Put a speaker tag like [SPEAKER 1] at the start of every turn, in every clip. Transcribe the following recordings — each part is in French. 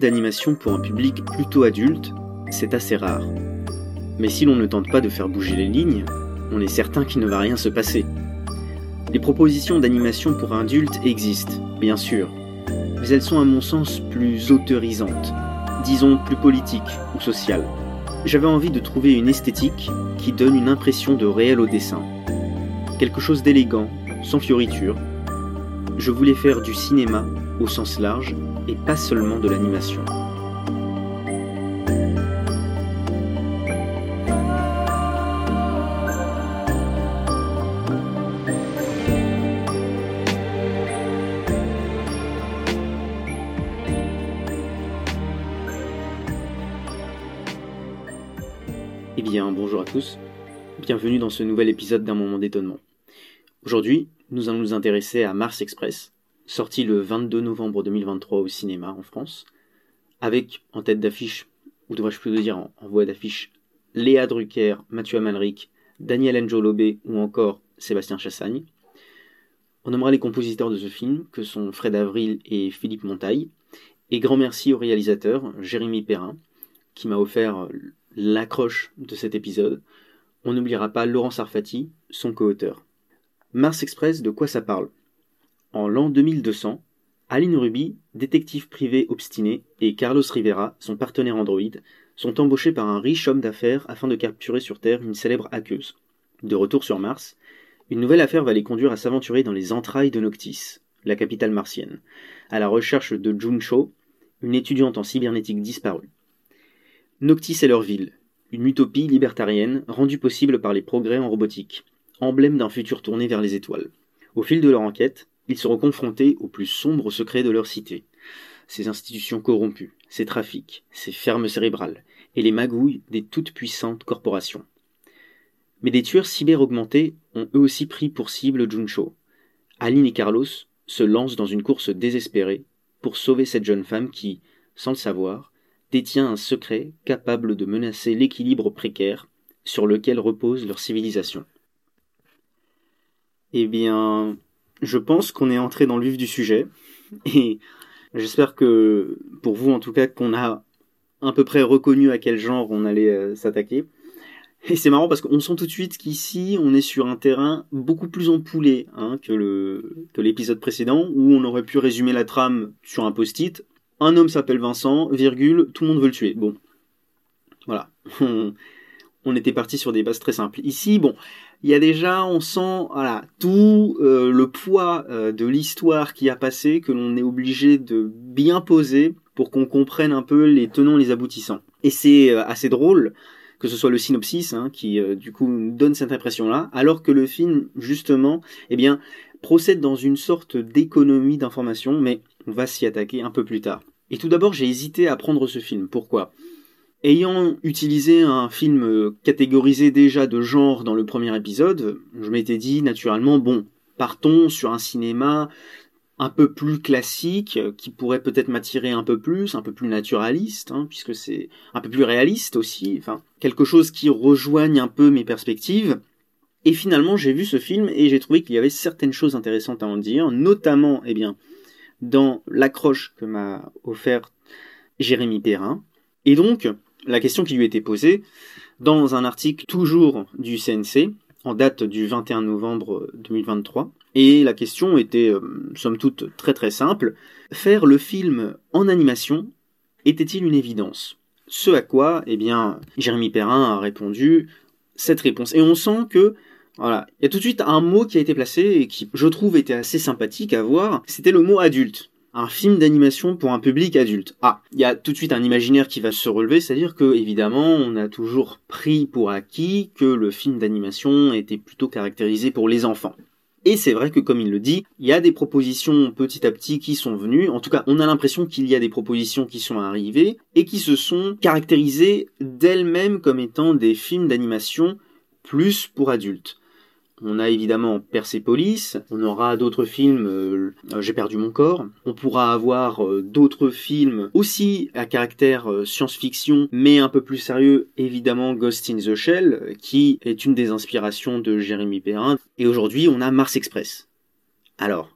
[SPEAKER 1] d'animation pour un public plutôt adulte, c'est assez rare. Mais si l'on ne tente pas de faire bouger les lignes, on est certain qu'il ne va rien se passer. Les propositions d'animation pour adultes existent, bien sûr, mais elles sont à mon sens plus autorisantes, disons plus politiques ou sociales. J'avais envie de trouver une esthétique qui donne une impression de réel au dessin. Quelque chose d'élégant, sans fioriture. Je voulais faire du cinéma au sens large et pas seulement de l'animation. Eh bien, bonjour à tous. Bienvenue dans ce nouvel épisode d'un moment d'étonnement. Aujourd'hui, nous allons nous intéresser à Mars Express, sorti le 22 novembre 2023 au cinéma en France, avec en tête d'affiche, ou devrais-je plutôt dire en, voix d'affiche, Léa Drucker, Mathieu Amalric, Daniel Njolobé ou encore Sébastien Chassagne. On nommera les compositeurs de ce film, que sont Fred Avril et Philippe Montaille, et grand merci au réalisateur Jérémy Perrin, qui m'a offert l'accroche de cet épisode. On n'oubliera pas Laurent Sarfati, son co-auteur. Mars Express, de quoi ça parle? En l'an 2200, Aline Ruby, détective privé obstiné, et Carlos Rivera, son partenaire Android, sont embauchés par un riche homme d'affaires afin de capturer sur Terre une célèbre hackeuse. De retour sur Mars, une nouvelle affaire va les conduire à s'aventurer dans les entrailles de Noctis, la capitale martienne, à la recherche de Jun Cho, une étudiante en cybernétique disparue. Noctis est leur ville, une utopie libertarienne rendue possible par les progrès en robotique, emblème d'un futur tourné vers les étoiles. Au fil de leur enquête, ils seront confrontés aux plus sombres secrets de leur cité. Ces institutions corrompues, ces trafics, ces fermes cérébrales, et les magouilles des toutes puissantes corporations. Mais des tueurs cyber augmentés ont eux aussi pris pour cible Juncho. Aline et Carlos se lancent dans une course désespérée pour sauver cette jeune femme qui, sans le savoir, détient un secret capable de menacer l'équilibre précaire sur lequel repose leur civilisation. Eh bien, je pense qu'on est entré dans le vif du sujet, et j'espère que, pour vous en tout cas, qu'on a à peu près reconnu à quel genre on allait euh, s'attaquer. Et c'est marrant parce qu'on sent tout de suite qu'ici, on est sur un terrain beaucoup plus empoulé hein, que, l'épisode précédent, où on aurait pu résumer la trame sur un post-it un homme s'appelle Vincent, virgule, tout le monde veut le tuer. Bon, voilà. on était parti sur des bases très simples. Ici, bon, il y a déjà, on sent, tout euh, le poids euh, de l'histoire qui a passé que l'on est obligé de bien poser pour qu'on comprenne un peu les tenants, les aboutissants. Et c'est euh, assez drôle que ce soit le synopsis hein, qui du coup donne cette impression-là, alors que le film justement, eh bien, procède dans une sorte d'économie d'information, mais on va s'y attaquer un peu plus tard. Et tout d'abord, j'ai hésité à prendre ce film. Pourquoi? Ayant utilisé un film catégorisé déjà de genre dans le premier épisode, je m'étais dit naturellement, bon, partons sur un cinéma un peu plus classique, qui pourrait peut-être m'attirer un peu plus, un peu plus naturaliste, hein, puisque c'est un peu plus réaliste aussi, enfin, quelque chose qui rejoigne un peu mes perspectives. Et finalement, j'ai vu ce film et j'ai trouvé qu'il y avait certaines choses intéressantes à en dire, notamment, eh bien, dans l'accroche que m'a offert Jérémy Perrin. Et donc, la question qui lui était posée, dans un article toujours du CNC, en date du 21 novembre 2023, et la question était, euh, somme toute, très très simple, faire le film en animation était-il une évidence? Ce à quoi, eh bien, Jérémy Perrin a répondu cette réponse. Et on sent que voilà. Il y a tout de suite un mot qui a été placé et qui, je trouve, était assez sympathique à voir. C'était le mot adulte. Un film d'animation pour un public adulte. Ah, il y a tout de suite un imaginaire qui va se relever, c'est-à-dire que, évidemment, on a toujours pris pour acquis que le film d'animation était plutôt caractérisé pour les enfants. Et c'est vrai que, comme il le dit, il y a des propositions petit à petit qui sont venues. En tout cas, on a l'impression qu'il y a des propositions qui sont arrivées et qui se sont caractérisées d'elles-mêmes comme étant des films d'animation plus pour adultes. On a évidemment Persepolis, on aura d'autres films, euh, J'ai perdu mon corps, on pourra avoir euh, d'autres films aussi à caractère euh, science-fiction, mais un peu plus sérieux, évidemment Ghost in the Shell, qui est une des inspirations de Jérémy Perrin, et aujourd'hui on a Mars Express. Alors,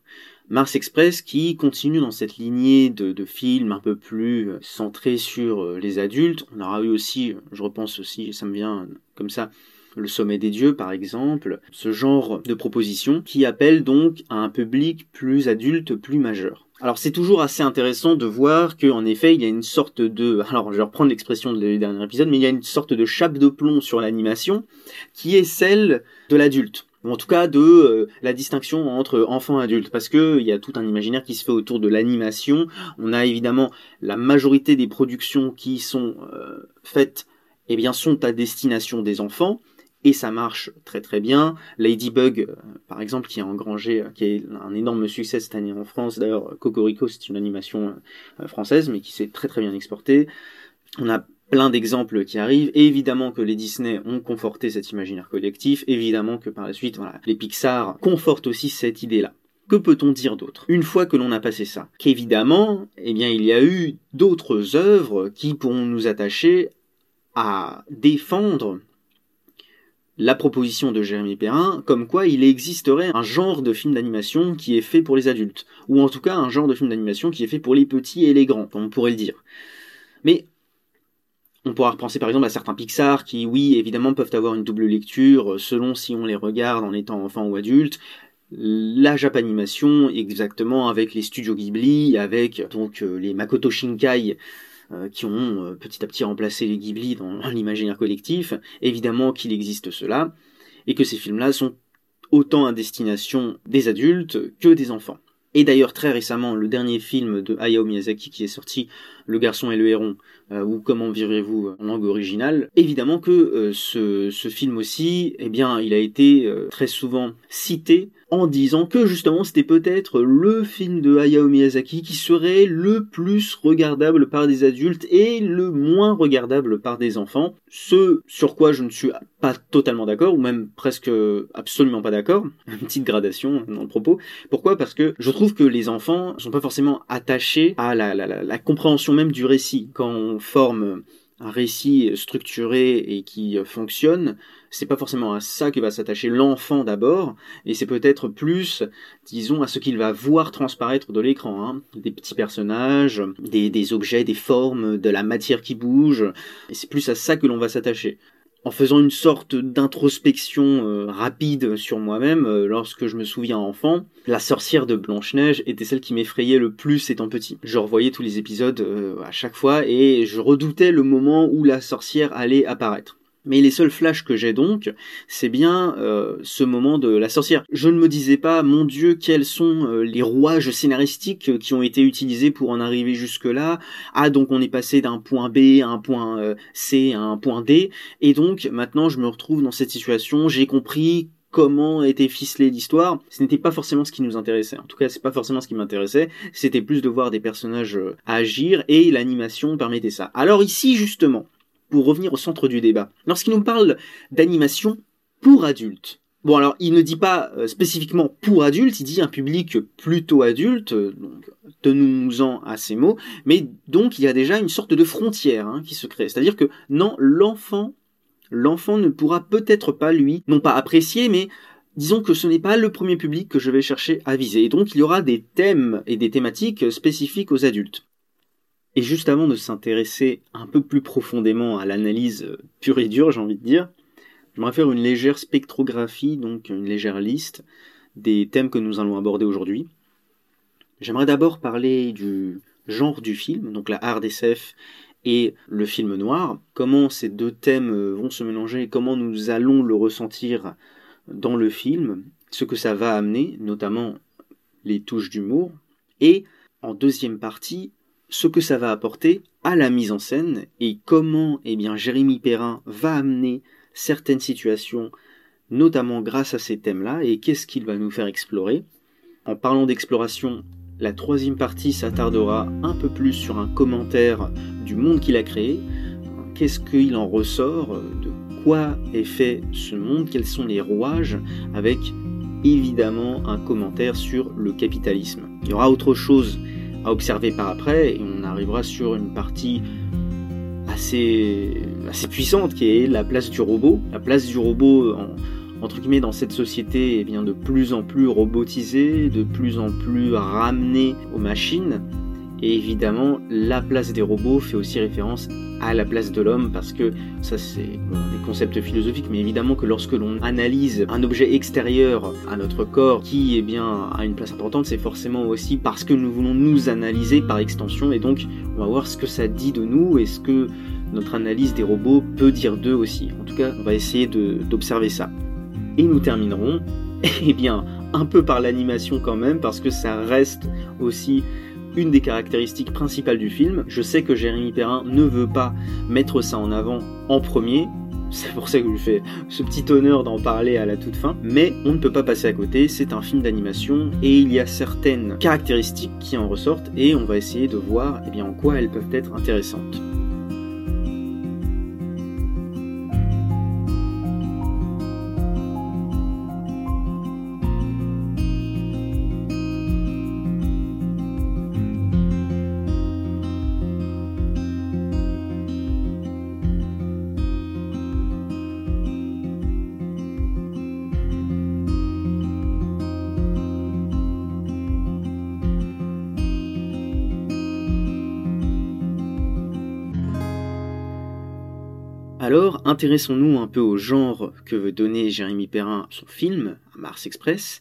[SPEAKER 1] Mars Express qui continue dans cette lignée de, films un peu plus euh, centrés sur euh, les adultes. On aura eu aussi, je repense aussi, ça me vient comme ça, le sommet des dieux par exemple, ce genre de proposition qui appelle donc à un public plus adulte, plus majeur. Alors c'est toujours assez intéressant de voir qu'en effet il y a une sorte de, alors je vais reprendre l'expression du dernier épisode, mais il y a une sorte de chape de plomb sur l'animation qui est celle de l'adulte ou en tout cas de euh, la distinction entre enfant et adulte, parce que il y a tout un imaginaire qui se fait autour de l'animation. On a évidemment la majorité des productions qui sont euh, faites, eh bien, sont à destination des enfants. Et ça marche très très bien. Ladybug, euh, par exemple, qui a engrangé, qui est un énorme succès cette année en France. D'ailleurs, Cocorico, c'est une animation française, mais qui s'est très très bien exportée. On a plein d'exemples qui arrivent. évidemment que les Disney ont conforté cet imaginaire collectif. Évidemment que par la suite, les Pixar confortent aussi cette idée-là. Que peut-on dire d'autre? Une fois que l'on a passé ça, qu'évidemment, eh bien, il y a eu d'autres œuvres qui pourront nous attacher à défendre la proposition de Jérémy Perrin, comme quoi il existerait un genre de film d'animation qui est fait pour les adultes, ou en tout cas un genre de film d'animation qui est fait pour les petits et les grands, on pourrait le dire. Mais on pourra repenser par exemple à certains Pixar qui, oui, évidemment, peuvent avoir une double lecture euh, selon si on les regarde en étant enfant ou adulte. La Japanimation, exactement, avec les studios Ghibli, avec donc euh, les Makoto Shinkai, euh, qui ont petit à petit remplacé les Ghibli dans l'imaginaire collectif. Évidemment qu'il existe cela, et que ces films-là sont autant à destination des adultes que des enfants. Et d'ailleurs, très récemment, le dernier film de Hayao Miyazaki qui est sorti, Le garçon et le héron, euh, ou Comment virez-vous en langue originale, évidemment que euh, ce, film aussi, eh bien, il a été euh, très souvent cité en disant que justement c'était peut-être le film de Hayao Miyazaki qui serait le plus regardable par des adultes et le moins regardable par des enfants. Ce sur quoi je ne suis pas totalement d'accord, ou même presque absolument pas d'accord, une petite gradation dans le propos. Pourquoi? Parce que je trouve que les enfants sont pas forcément attachés à la, la compréhension même du récit. Quand on forme un récit structuré et qui fonctionne, c'est pas forcément à ça que va s'attacher l'enfant d'abord, et c'est peut-être plus, disons, à ce qu'il va voir transparaître de l'écran, hein. des petits personnages, des, objets, des formes, de la matière qui bouge, c'est plus à ça que l'on va s'attacher en faisant une sorte d'introspection euh, rapide sur moi-même, euh, lorsque je me souviens enfant, la sorcière de Blanche-Neige était celle qui m'effrayait le plus étant petit. Je revoyais tous les épisodes euh, à chaque fois et je redoutais le moment où la sorcière allait apparaître. Mais les seuls flashs que j'ai donc, c'est bien euh, ce moment de la sorcière. Je ne me disais pas, mon Dieu, quels sont euh, les rouages scénaristiques qui ont été utilisés pour en arriver jusque-là. Ah, donc on est passé d'un point B à un point euh, C à un point D. Et donc maintenant je me retrouve dans cette situation, j'ai compris comment était ficelée l'histoire, ce n'était pas forcément ce qui nous intéressait. En tout cas, c'est pas forcément ce qui m'intéressait. C'était plus de voir des personnages agir et l'animation permettait ça. Alors ici, justement, pour revenir au centre du débat. Lorsqu'il nous parle d'animation pour adultes, Bon alors il ne dit pas euh, spécifiquement pour adultes, il dit un public plutôt adulte, donc tenons-nous-en à ces mots, mais donc il y a déjà une sorte de frontière hein, qui se crée. C'est-à-dire que non, l'enfant, l'enfant ne pourra peut-être pas lui, non pas apprécier, mais disons que ce n'est pas le premier public que je vais chercher à viser. Et donc il y aura des thèmes et des thématiques spécifiques aux adultes. Et juste avant de s'intéresser un peu plus profondément à l'analyse pure et dure, j'ai envie de dire, j'aimerais faire une légère spectrographie, donc une légère liste des thèmes que nous allons aborder aujourd'hui. J'aimerais d'abord parler du genre du film, donc la hard SF et le film noir, comment ces deux thèmes vont se mélanger, comment nous allons le ressentir dans le film, ce que ça va amener, notamment les touches d'humour, et en deuxième partie, ce que ça va apporter à la mise en scène et comment eh bien, Jérémy Perrin va amener certaines situations, notamment grâce à ces thèmes-là, et qu'est-ce qu'il va nous faire explorer. En parlant d'exploration, la troisième partie s'attardera un peu plus sur un commentaire du monde qu'il a créé, qu'est-ce qu'il en ressort, de quoi est fait ce monde, quels sont les rouages, avec évidemment un commentaire sur le capitalisme. Il y aura autre chose à observer par après et on arrivera sur une partie assez, puissante qui est la place du robot. La place du robot en, entre guillemets dans cette société eh bien, de plus en plus robotisée, de plus en plus ramenée aux machines. Et évidemment, la place des robots fait aussi référence à la place de l'homme parce que ça c'est des concepts philosophiques mais évidemment que lorsque l'on analyse un objet extérieur à notre corps qui eh bien a une place importante c'est forcément aussi parce que nous voulons nous analyser par extension. Et donc on va voir ce que ça dit de nous et ce que notre analyse des robots peut dire d'eux aussi. En tout cas on va essayer d'observer ça. Et nous terminerons eh bien un peu par l'animation quand même parce que ça reste aussi une des caractéristiques principales du film. Je sais que Jérémy Perrin ne veut pas mettre ça en avant en premier, c'est pour ça que je lui fais ce petit honneur d'en parler à la toute fin. Mais on ne peut pas passer à côté, c'est un film d'animation et il y a certaines caractéristiques qui en ressortent et on va essayer de voir eh en quoi elles peuvent être intéressantes. Alors, intéressons-nous un peu au genre que veut donner Jérémy Perrin son film, Mars Express.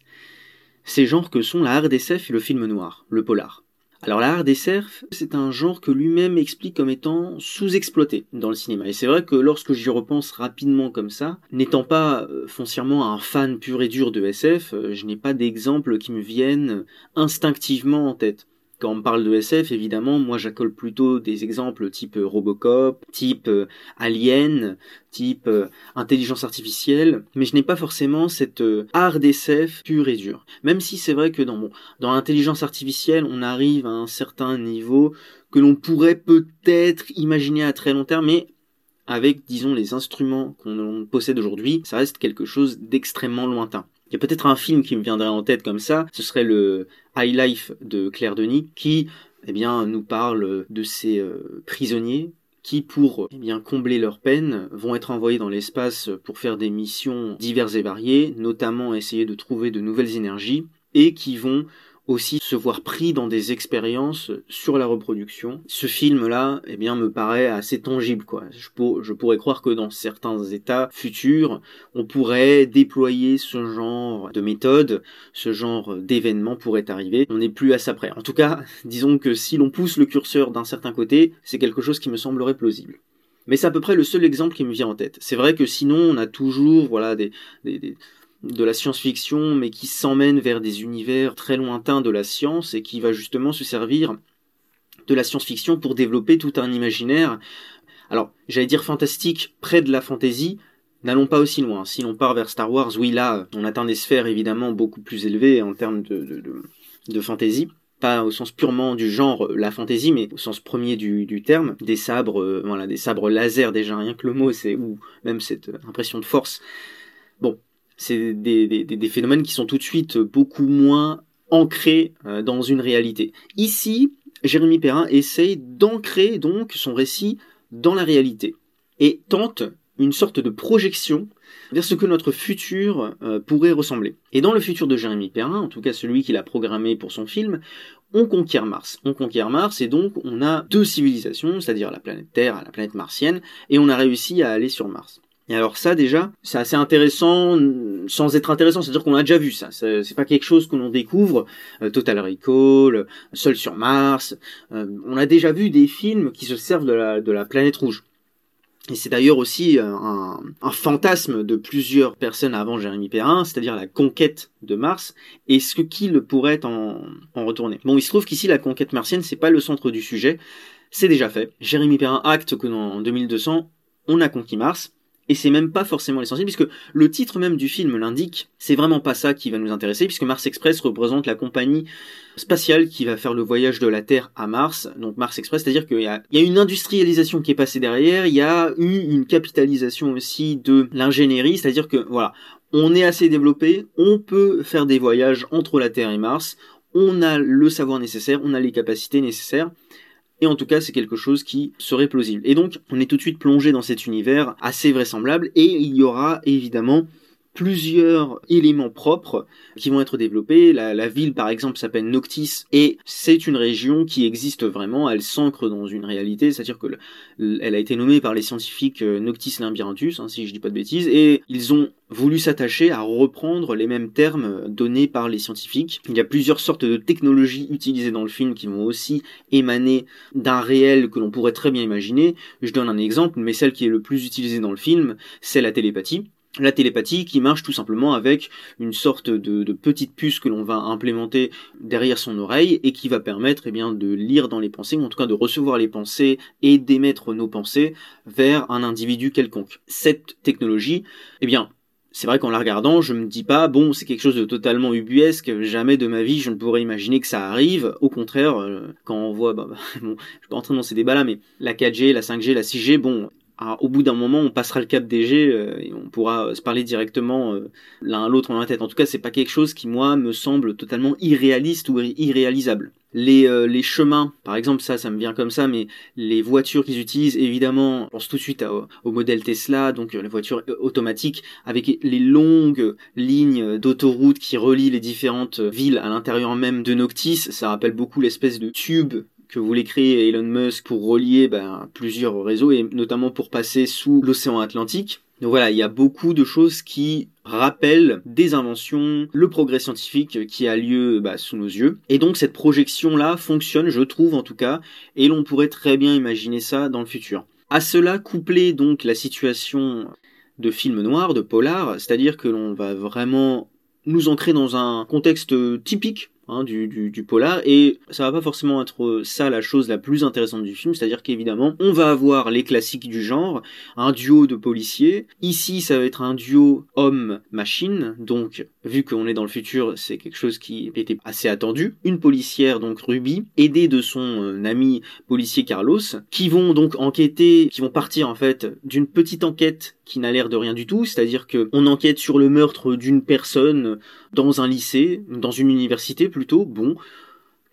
[SPEAKER 1] Ces genres que sont la RDSF et le film noir, le polar. Alors la RDSF, c'est un genre que lui-même explique comme étant sous-exploité dans le cinéma. Et c'est vrai que lorsque j'y repense rapidement comme ça, n'étant pas euh, foncièrement un fan pur et dur de SF, euh, je n'ai pas d'exemples qui me viennent instinctivement en tête. Quand on parle de SF, évidemment, moi j'accole plutôt des exemples type euh, Robocop, type euh, Alien, type euh, intelligence artificielle, mais je n'ai pas forcément cette art d'SF pur et dur. Même si c'est vrai que dans, dans l'intelligence artificielle, on arrive à un certain niveau que l'on pourrait peut-être imaginer à très long terme, mais avec, disons, les instruments qu'on possède aujourd'hui, ça reste quelque chose d'extrêmement lointain. Il y a peut-être un film qui me viendrait en tête comme ça, ce serait le High Life de Claire Denis, qui eh bien, nous parle de ces euh, prisonniers qui, pour eh bien, combler leur peine, vont être envoyés dans l'espace pour faire des missions diverses et variées, notamment essayer de trouver de nouvelles énergies, et qui vont aussi se voir pris dans des expériences sur la reproduction. Ce film-là, eh bien, me paraît assez tangible, quoi. Je, pourrais croire que dans certains états futurs, on pourrait déployer ce genre de méthode, ce genre d'événement pourrait arriver. On n'est plus à ça près. En tout cas, disons que si l'on pousse le curseur d'un certain côté, c'est quelque chose qui me semblerait plausible. Mais c'est à peu près le seul exemple qui me vient en tête. C'est vrai que sinon, on a toujours, voilà, des, des de la science-fiction, mais qui s'emmène vers des univers très lointains de la science et qui va justement se servir de la science-fiction pour développer tout un imaginaire. Alors, j'allais dire fantastique, près de la fantaisie, n'allons pas aussi loin. Si l'on part vers Star Wars, oui, là, on atteint des sphères évidemment beaucoup plus élevées en termes de, de, fantaisie pas au sens purement du genre la fantaisie, mais au sens premier du, du terme, des sabres, euh, voilà, des sabres laser déjà, rien que le mot, c'est ou même cette impression de force. Bon, c'est des, phénomènes qui sont tout de suite beaucoup moins ancrés euh, dans une réalité. Ici, Jérémy Perrin essaye d'ancrer donc son récit dans la réalité et tente une sorte de projection vers ce que notre futur euh, pourrait ressembler. Et dans le futur de Jérémy Perrin, en tout cas celui qu'il a programmé pour son film, on conquiert Mars. On conquiert Mars et donc on a deux civilisations, c'est-à-dire la planète Terre et la planète martienne, et on a réussi à aller sur Mars. Et alors ça déjà, c'est assez intéressant sans être intéressant, c'est-à-dire qu'on a déjà vu ça. C'est pas quelque chose que l'on découvre. Euh, Total Recall, Seul sur Mars. Euh, on a déjà vu des films qui se servent de la, planète rouge. Et c'est d'ailleurs aussi euh, un, un, fantasme de plusieurs personnes avant Jérémy Perrin, c'est-à-dire la conquête de Mars et ce qu'il pourrait en, en retourner. Bon, il se trouve qu'ici la conquête martienne, c'est pas le centre du sujet, c'est déjà fait. Jérémy Perrin acte que dans 2200, on a conquis Mars. Et c'est même pas forcément l'essentiel, puisque le titre même du film l'indique, c'est vraiment pas ça qui va nous intéresser, puisque Mars Express représente la compagnie spatiale qui va faire le voyage de la Terre à Mars, donc Mars Express, c'est-à-dire qu'il y y a une industrialisation qui est passée derrière, il y a eu une capitalisation aussi de l'ingénierie, c'est-à-dire que voilà, on est assez développé, on peut faire des voyages entre la Terre et Mars, on a le savoir nécessaire, on a les capacités nécessaires, et en tout cas c'est quelque chose qui serait plausible. Et donc on est tout de suite plongé dans cet univers assez vraisemblable et il y aura évidemment plusieurs éléments propres qui vont être développés. La, ville, par exemple, s'appelle Noctis et c'est une région qui existe vraiment. Elle s'ancre dans une réalité, c'est-à-dire que elle a été nommée par les scientifiques euh, Noctis Limbyruntus, hein, si je dis pas de bêtises, et ils ont voulu s'attacher à reprendre les mêmes termes donnés par les scientifiques. Il y a plusieurs sortes de technologies utilisées dans le film qui vont aussi émaner d'un réel que l'on pourrait très bien imaginer. Je donne un exemple, mais celle qui est le plus utilisée dans le film, c'est la télépathie la télépathie qui marche tout simplement avec une sorte de, petite puce que l'on va implémenter derrière son oreille et qui va permettre eh bien, de lire dans les pensées, ou en tout cas de recevoir les pensées et d'émettre nos pensées vers un individu quelconque. Cette technologie, eh bien, c'est vrai qu'en la regardant, je me dis pas, bon, c'est quelque chose de totalement ubuesque, jamais de ma vie je ne pourrais imaginer que ça arrive. Au contraire, euh, quand on voit, bah, bah, bon, je suis pas entrer dans ces débats-là, mais la 4G, la 5G, la 6G, bon, au bout d'un moment, on passera le cap des G euh, et on pourra se parler directement euh, l'un à l'autre dans la tête. En tout cas, c'est pas quelque chose qui, moi, me semble totalement irréaliste ou irréalisable. Les, euh, les chemins, par exemple, ça, ça me vient comme ça, mais les voitures qu'ils utilisent, évidemment, on pense tout de suite au modèle Tesla, donc les voitures automatiques, avec les longues lignes d'autoroute qui relient les différentes villes à l'intérieur même de Noctis, ça rappelle beaucoup l'espèce de tube que voulait créer Elon Musk pour relier ben, plusieurs réseaux et notamment pour passer sous l'océan Atlantique. Donc voilà, il y a beaucoup de choses qui rappellent des inventions, le progrès scientifique qui a lieu bah, sous nos yeux. Et donc cette projection-là fonctionne, je trouve en tout cas, et l'on pourrait très bien imaginer ça dans le futur. À cela coupler donc la situation de film noir, de polar, c'est-à-dire que l'on va vraiment nous ancrer dans un contexte typique Hein, du, du, polar et ça va pas forcément être ça la chose la plus intéressante du film, c'est-à-dire qu'évidemment on va avoir les classiques du genre, un duo de policiers, ici ça va être un duo homme-machine, donc vu qu'on est dans le futur c'est quelque chose qui était assez attendu, une policière donc Ruby, aidée de son euh, ami policier Carlos, qui vont donc enquêter, qui vont partir en fait d'une petite enquête qui n'a l'air de rien du tout, c'est-à-dire que on enquête sur le meurtre d'une personne dans un lycée, dans une université plutôt, bon,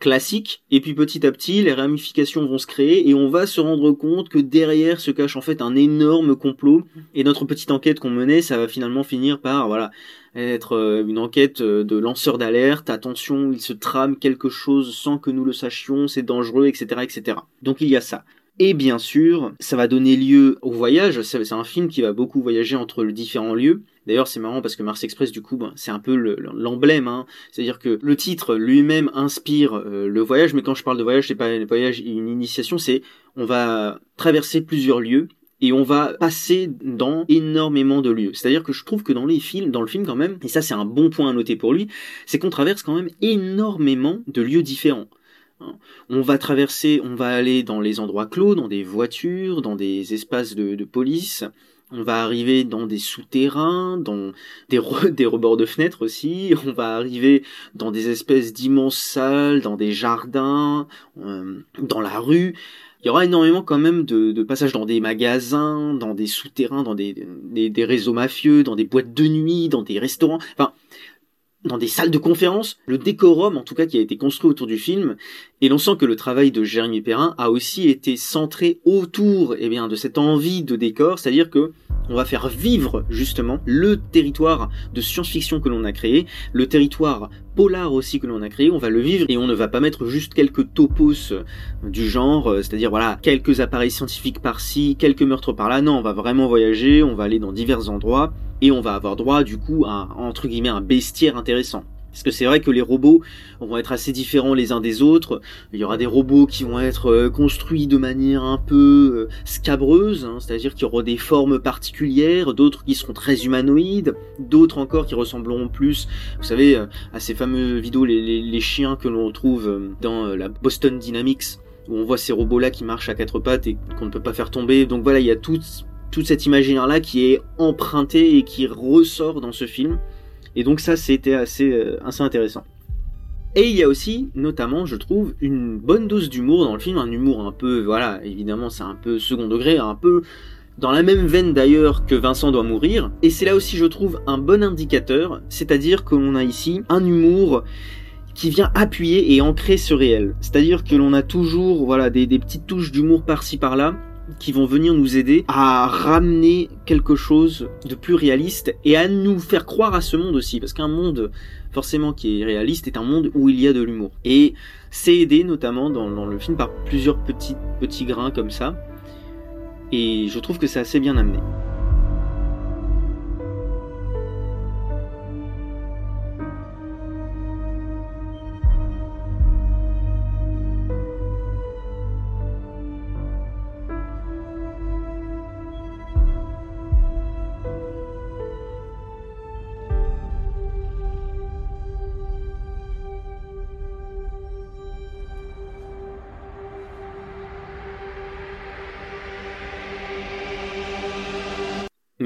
[SPEAKER 1] classique, et puis petit à petit, les ramifications vont se créer, et on va se rendre compte que derrière se cache en fait un énorme complot, et notre petite enquête qu'on menait, ça va finalement finir par, voilà, être euh, une enquête euh, de lanceur d'alerte, attention, il se trame quelque chose sans que nous le sachions, c'est dangereux, etc., etc. Donc il y a ça. Et bien sûr, ça va donner lieu au voyage. C'est un film qui va beaucoup voyager entre les différents lieux. D'ailleurs, c'est marrant parce que Mars Express, du coup, ben, c'est un peu l'emblème. Hein. C'est-à-dire que le titre lui-même inspire euh, le voyage, mais quand je parle de voyage, c'est pas un voyage, une initiation, c'est on va traverser plusieurs lieux et on va passer dans énormément de lieux. C'est-à-dire que je trouve que dans les films, dans le film quand même, et ça c'est un bon point à noter pour lui, c'est qu'on traverse quand même énormément de lieux différents. Hein. On va traverser, on va aller dans les endroits clos, dans des voitures, dans des espaces de, police. On va arriver dans des souterrains, dans des, rebords de fenêtres aussi. On va arriver dans des espèces d'immenses salles, dans des jardins, euh, dans la rue. Il y aura énormément quand même de, passages dans des magasins, dans des souterrains, dans des, des, des réseaux mafieux, dans des boîtes de nuit, dans des restaurants. Enfin, dans des salles de conférence, le décorum en tout cas qui a été construit autour du film, et l'on sent que le travail de Jérémy Perrin a aussi été centré autour eh bien, de cette envie de décor, c'est-à-dire que on va faire vivre justement le territoire de science-fiction que l'on a créé, le territoire polar aussi que l'on a créé, on va le vivre et on ne va pas mettre juste quelques topos du genre, c'est-à-dire voilà, quelques appareils scientifiques par-ci, quelques meurtres par-là, non, on va vraiment voyager, on va aller dans divers endroits et on va avoir droit du coup à entre guillemets un bestiaire intéressant. Parce que c'est vrai que les robots vont être assez différents les uns des autres. Il y aura des robots qui vont être euh, construits de manière un peu euh, scabreuse, hein, c'est-à-dire qu'il y aura des formes particulières, d'autres qui seront très humanoïdes, d'autres encore qui ressembleront plus, vous savez, euh, à ces fameux vidéos, les, chiens que l'on trouve dans la Boston Dynamics, où on voit ces robots-là qui marchent à quatre pattes et qu'on ne peut pas faire tomber. Donc voilà, il y a tout, tout cet imaginaire-là qui est emprunté et qui ressort dans ce film. Et donc ça, c'était assez, euh, assez intéressant. Et il y a aussi, notamment, je trouve, une bonne dose d'humour dans le film, un humour un peu, voilà, évidemment, c'est un peu second degré, un peu dans la même veine d'ailleurs que Vincent doit mourir. Et c'est là aussi, je trouve, un bon indicateur, c'est-à-dire que l'on a ici un humour qui vient appuyer et ancrer ce réel. C'est-à-dire que l'on a toujours, voilà, des, des petites touches d'humour par-ci par-là, qui vont venir nous aider à ramener quelque chose de plus réaliste et à nous faire croire à ce monde aussi, parce qu'un monde forcément qui est réaliste est un monde où il y a de l'humour. Et c'est aidé notamment dans, le film par plusieurs petits, petits grains comme ça, et je trouve que c'est assez bien amené.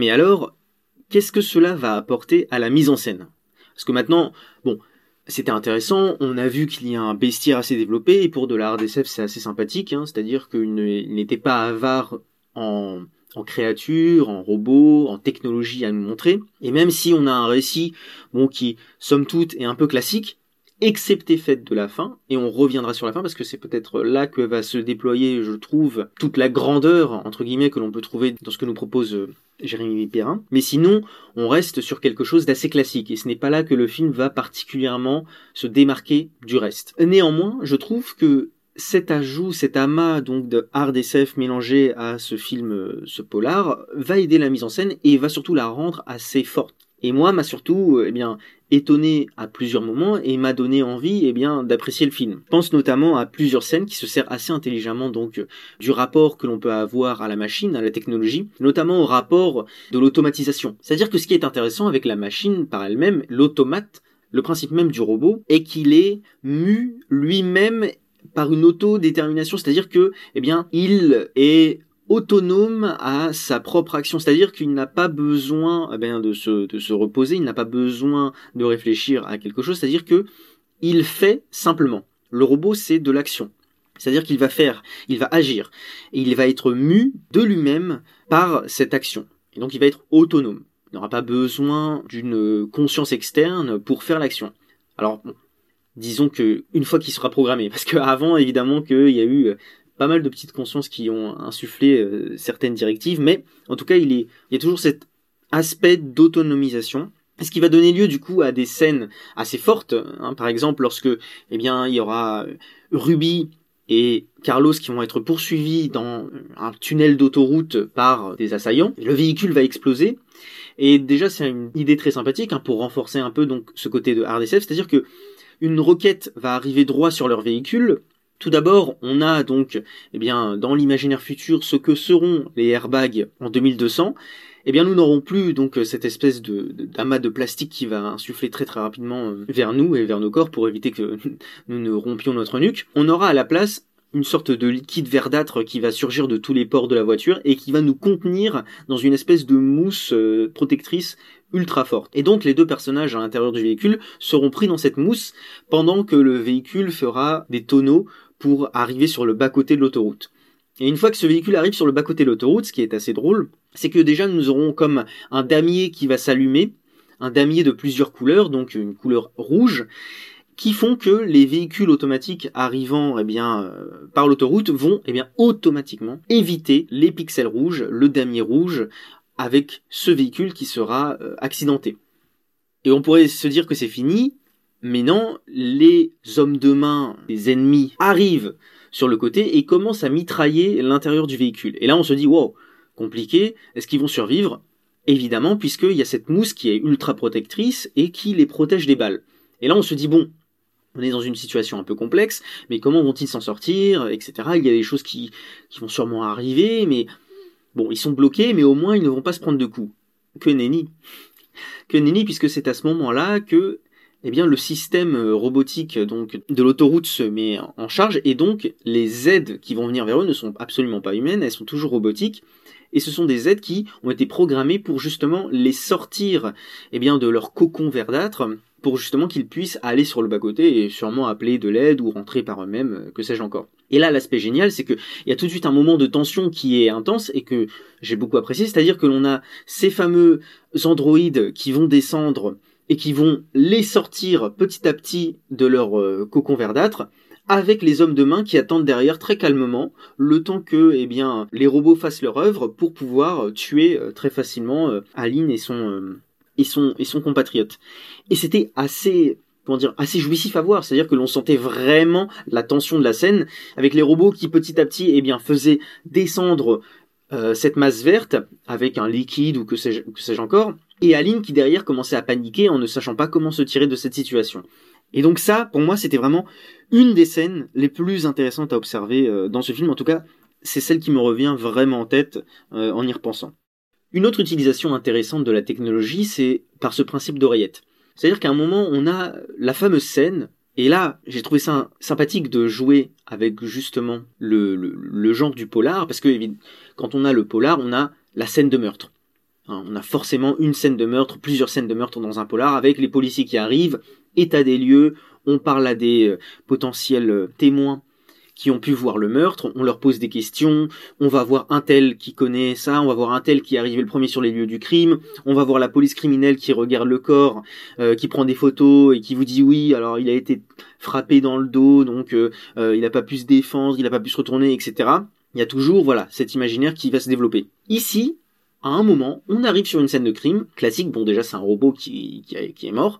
[SPEAKER 1] Mais alors, qu'est-ce que cela va apporter à la mise en scène? Parce que maintenant, bon, c'était intéressant, on a vu qu'il y a un bestiaire assez développé, et pour de la RDSF c'est assez sympathique, hein, c'est-à-dire qu'il n'était pas avare en, en créatures, en robots, en technologie à nous montrer, et même si on a un récit, bon, qui, somme toute, est un peu classique, excepté fait de la fin, et on reviendra sur la fin parce que c'est peut-être là que va se déployer, je trouve, toute la grandeur, entre guillemets, que l'on peut trouver dans ce que nous propose euh, Jérémy Perrin. Mais sinon, on reste sur quelque chose d'assez classique, et ce n'est pas là que le film va particulièrement se démarquer du reste. Néanmoins, je trouve que cet ajout, cet amas donc de hard SF mélangé à ce film, euh, ce polar, va aider la mise en scène et va surtout la rendre assez forte. Et moi, m'a surtout, euh, eh bien, étonné à plusieurs moments et m'a donné envie eh bien d'apprécier le film. Pense notamment à plusieurs scènes qui se servent assez intelligemment donc du rapport que l'on peut avoir à la machine, à la technologie, notamment au rapport de l'automatisation. C'est-à-dire que ce qui est intéressant avec la machine par elle-même, l'automate, le principe même du robot, est qu'il est mu lui-même par une autodétermination, c'est-à-dire que, eh bien, il est autonome à sa propre action, c'est-à-dire qu'il n'a pas besoin eh bien, de, se, de se reposer, il n'a pas besoin de réfléchir à quelque chose, c'est-à-dire que il fait simplement. Le robot, c'est de l'action. C'est-à-dire qu'il va faire, il va agir, et il va être mu de lui-même par cette action. Et donc il va être autonome. Il n'aura pas besoin d'une conscience externe pour faire l'action. Alors, disons que une fois qu'il sera programmé, parce qu'avant évidemment qu'il y a eu pas mal de petites consciences qui ont insufflé euh, certaines directives, mais en tout cas, il, est, il y a toujours cet aspect d'autonomisation. Ce qui va donner lieu du coup à des scènes assez fortes. Hein. par exemple, lorsque eh bien il y aura euh, Ruby et Carlos qui vont être poursuivis dans un tunnel d'autoroute par des assaillants. Le véhicule va exploser. Et déjà, c'est une idée très sympathique hein, pour renforcer un peu donc ce côté de RDSF, c'est-à-dire que une roquette va arriver droit sur leur véhicule, tout d'abord, on a donc, eh bien, dans l'imaginaire futur, ce que seront les airbags en 2200. Eh bien, nous n'aurons plus donc cette espèce de d'amas de, plastique qui va insuffler très très rapidement euh, vers nous et vers nos corps pour éviter que nous ne rompions notre nuque. On aura à la place une sorte de liquide verdâtre qui va surgir de tous les pores de la voiture et qui va nous contenir dans une espèce de mousse euh, protectrice ultra forte. Et donc les deux personnages à l'intérieur du véhicule seront pris dans cette mousse pendant que le véhicule fera des tonneaux pour arriver sur le bas-côté de l'autoroute. Et une fois que ce véhicule arrive sur le bas-côté de l'autoroute, ce qui est assez drôle, c'est que déjà nous aurons comme un damier qui va s'allumer, un damier de plusieurs couleurs, donc une couleur rouge, qui font que les véhicules automatiques arrivant eh euh, par l'autoroute vont eh bien, automatiquement éviter les pixels rouges, le damier rouge, avec ce véhicule qui sera euh, accidenté. Et on pourrait se dire que c'est fini, mais non, les hommes de main, les ennemis, arrivent sur le côté et commencent à mitrailler l'intérieur du véhicule. Et là, on se dit, wow, compliqué, est-ce qu'ils vont survivre? Évidemment, puisqu'il y a cette mousse qui est ultra protectrice et qui les protège des balles. Et là, on se dit, bon, on est dans une situation un peu complexe, mais comment vont-ils s'en sortir, etc. Il y a des choses qui, vont sûrement arriver, mais bon, ils sont bloqués, mais au moins ils ne vont pas se prendre de coups. Que nenni. Que nenni, puisque c'est à ce moment-là que eh bien le système euh, robotique donc de l'autoroute se met en charge et donc les aides qui vont venir vers eux ne sont absolument pas humaines, elles sont toujours robotiques et ce sont des aides qui ont été programmées pour justement les sortir eh bien de leur cocon verdâtre pour justement qu'ils puissent aller sur le bas-côté et sûrement appeler de l'aide ou rentrer par eux-mêmes, euh, que sais-je encore. Et là, l'aspect génial, c'est qu'il y a tout de suite un moment de tension qui est intense et que j'ai beaucoup apprécié, c'est-à-dire que l'on a ces fameux androïdes qui vont descendre et qui vont les sortir petit à petit de leur euh, cocon verdâtre avec les hommes de main qui attendent derrière très calmement, le temps que eh bien, les robots fassent leur œuvre pour pouvoir tuer très facilement Aline et son, et son, et son compatriote. Et c'était assez comment dire, assez jouissif à voir. C'est-à-dire que l'on sentait vraiment la tension de la scène avec les robots qui petit à petit, eh bien, faisaient descendre euh, cette masse verte avec un liquide ou que sais-je encore, et Aline qui derrière commençait à paniquer en ne sachant pas comment se tirer de cette situation. Et donc ça, pour moi, c'était vraiment une des scènes les plus intéressantes à observer euh, dans ce film. En tout cas, c'est celle qui me revient vraiment en tête euh, en y repensant. Une autre utilisation intéressante de la technologie, c'est par ce principe d'oreillette. C'est-à-dire qu'à un moment, on a la fameuse scène, et là, j'ai trouvé ça sympathique de jouer avec justement le, genre du polar, parce que quand on a le polar, on a la scène de meurtre. Hein, on a forcément une scène de meurtre, plusieurs scènes de meurtre dans un polar, avec les policiers qui arrivent, état des lieux, on parle à des euh, potentiels euh, témoins qui ont pu voir le meurtre, on leur pose des questions, on va voir un tel qui connaît ça, on va voir un tel qui est arrivé le premier sur les lieux du crime, on va voir la police criminelle qui regarde le corps, euh, qui prend des photos et qui vous dit oui, alors il a été frappé dans le dos, donc euh, euh, il n'a pas pu se défendre, il n'a pas pu se retourner, etc. Il y a toujours, voilà, cet imaginaire qui va se développer. Ici, à un moment, on arrive sur une scène de crime, classique, bon déjà c'est un robot qui, qui est mort,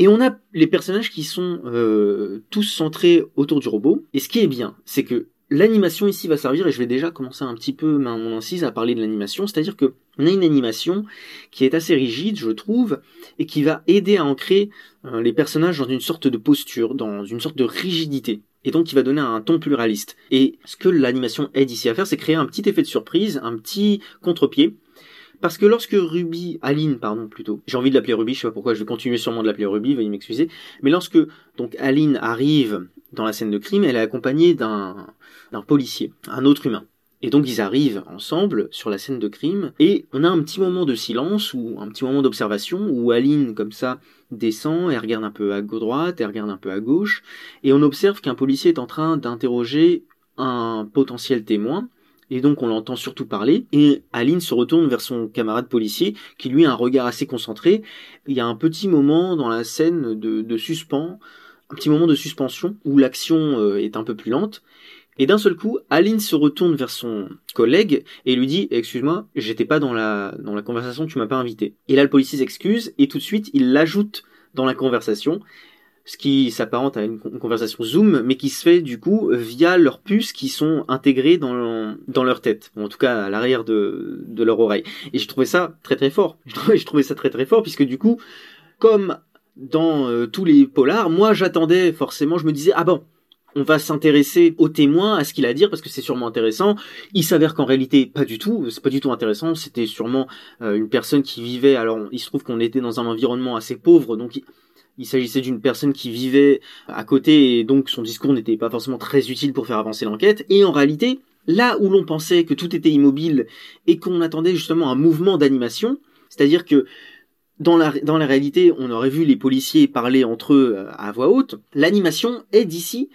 [SPEAKER 1] et on a les personnages qui sont euh, tous centrés autour du robot. Et ce qui est bien, c'est que l'animation ici va servir, et je vais déjà commencer un petit peu mon incise à parler de l'animation, c'est-à-dire que on a une animation qui est assez rigide, je trouve, et qui va aider à ancrer euh, les personnages dans une sorte de posture, dans une sorte de rigidité et donc qui va donner un ton pluraliste. Et ce que l'animation aide ici à faire, c'est créer un petit effet de surprise, un petit contre-pied, parce que lorsque Ruby, Aline, pardon, plutôt, j'ai envie de l'appeler Ruby, je sais pas pourquoi, je vais continuer sûrement de l'appeler Ruby, veuillez m'excuser, mais lorsque, donc, Aline arrive dans la scène de crime, elle est accompagnée d'un, d'un policier, un autre humain. Et donc ils arrivent ensemble sur la scène de crime et on a un petit moment de silence ou un petit moment d'observation où Aline comme ça descend, elle regarde un peu à droite, elle regarde un peu à gauche et on observe qu'un policier est en train d'interroger un potentiel témoin et donc on l'entend surtout parler, et Aline se retourne vers son camarade policier, qui lui a un regard assez concentré. Il y a un petit moment dans la scène de, de suspens, un petit moment de suspension, où l'action euh, est un peu plus lente, et d'un seul coup, Aline se retourne vers son collègue et lui dit "Excuse-moi, j'étais pas dans la dans la conversation, tu m'as pas invité." Et là, le policier s'excuse et tout de suite, il l'ajoute dans la conversation ce qui s'apparente à une, conversation Zoom, mais qui se fait du coup via leurs puces qui sont intégrées dans, dans leur tête, en tout cas à l'arrière de, de leur oreille. Et j'ai trouvé ça très très fort. Je trouvais, ça très très fort, puisque du coup, comme dans euh, tous les polars, moi j'attendais forcément, je me disais, ah bon, on va s'intéresser au témoin, à ce qu'il a à dire, parce que c'est sûrement intéressant. Il s'avère qu'en réalité, pas du tout, c'est pas du tout intéressant. C'était sûrement euh, une personne qui vivait. Alors, il se trouve qu'on était dans un environnement assez pauvre, donc il s'agissait d'une personne qui vivait à côté et donc son discours n'était pas forcément très utile pour faire avancer l'enquête. Et en réalité, là où l'on pensait que tout était immobile et qu'on attendait justement un mouvement d'animation, c'est-à-dire que dans la, réalité, on aurait vu les policiers parler entre eux euh, à voix haute, l'animation est d'ici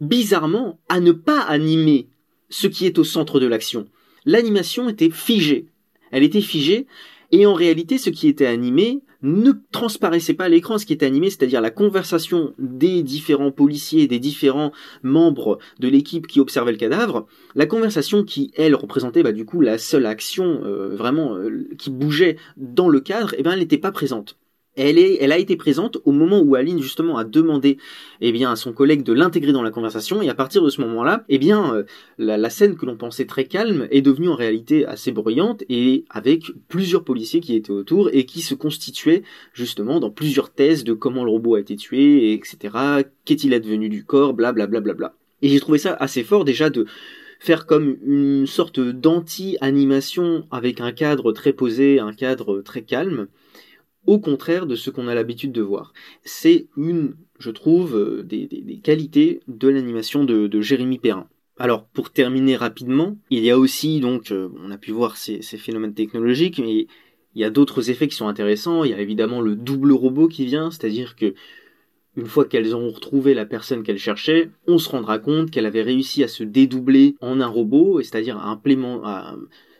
[SPEAKER 1] bizarrement à ne pas animer ce qui est au centre de l'action. L'animation était figée. Elle était figée et en réalité, ce qui était animé ne transparaissait pas à l'écran, ce qui était animé, c'est-à-dire la conversation des différents policiers, des différents membres de l'équipe qui observaient le cadavre, la conversation qui, elle, représentait bah, du coup la seule action euh, vraiment euh, qui bougeait dans le cadre, eh ben, elle n'était pas présente elle, a été présente au moment où Aline justement a demandé eh bien, à son collègue de l'intégrer dans la conversation et à partir de ce moment-là, eh bien, euh, la, la, scène que l'on pensait très calme est devenue en réalité assez bruyante et avec plusieurs policiers qui étaient autour et qui se constituaient justement dans plusieurs thèses de comment le robot a été tué, etc. Qu'est-il advenu du corps, blablabla. Bla, bla, bla, Et j'ai trouvé ça assez fort déjà de faire comme une sorte d'anti-animation avec un cadre très posé, un cadre très calme au contraire de ce qu'on a l'habitude de voir. C'est une, je trouve, euh, des, qualités de l'animation de, Jérémy Perrin. Alors, pour terminer rapidement, il y a aussi, donc, euh, on a pu voir ces, phénomènes technologiques, mais il y a d'autres effets qui sont intéressants. Il y a évidemment le double robot qui vient, c'est-à-dire que une fois qu'elles ont retrouvé la personne qu'elles cherchaient, on se rendra compte qu'elle avait réussi à se dédoubler en un robot, c'est-à-dire à, à,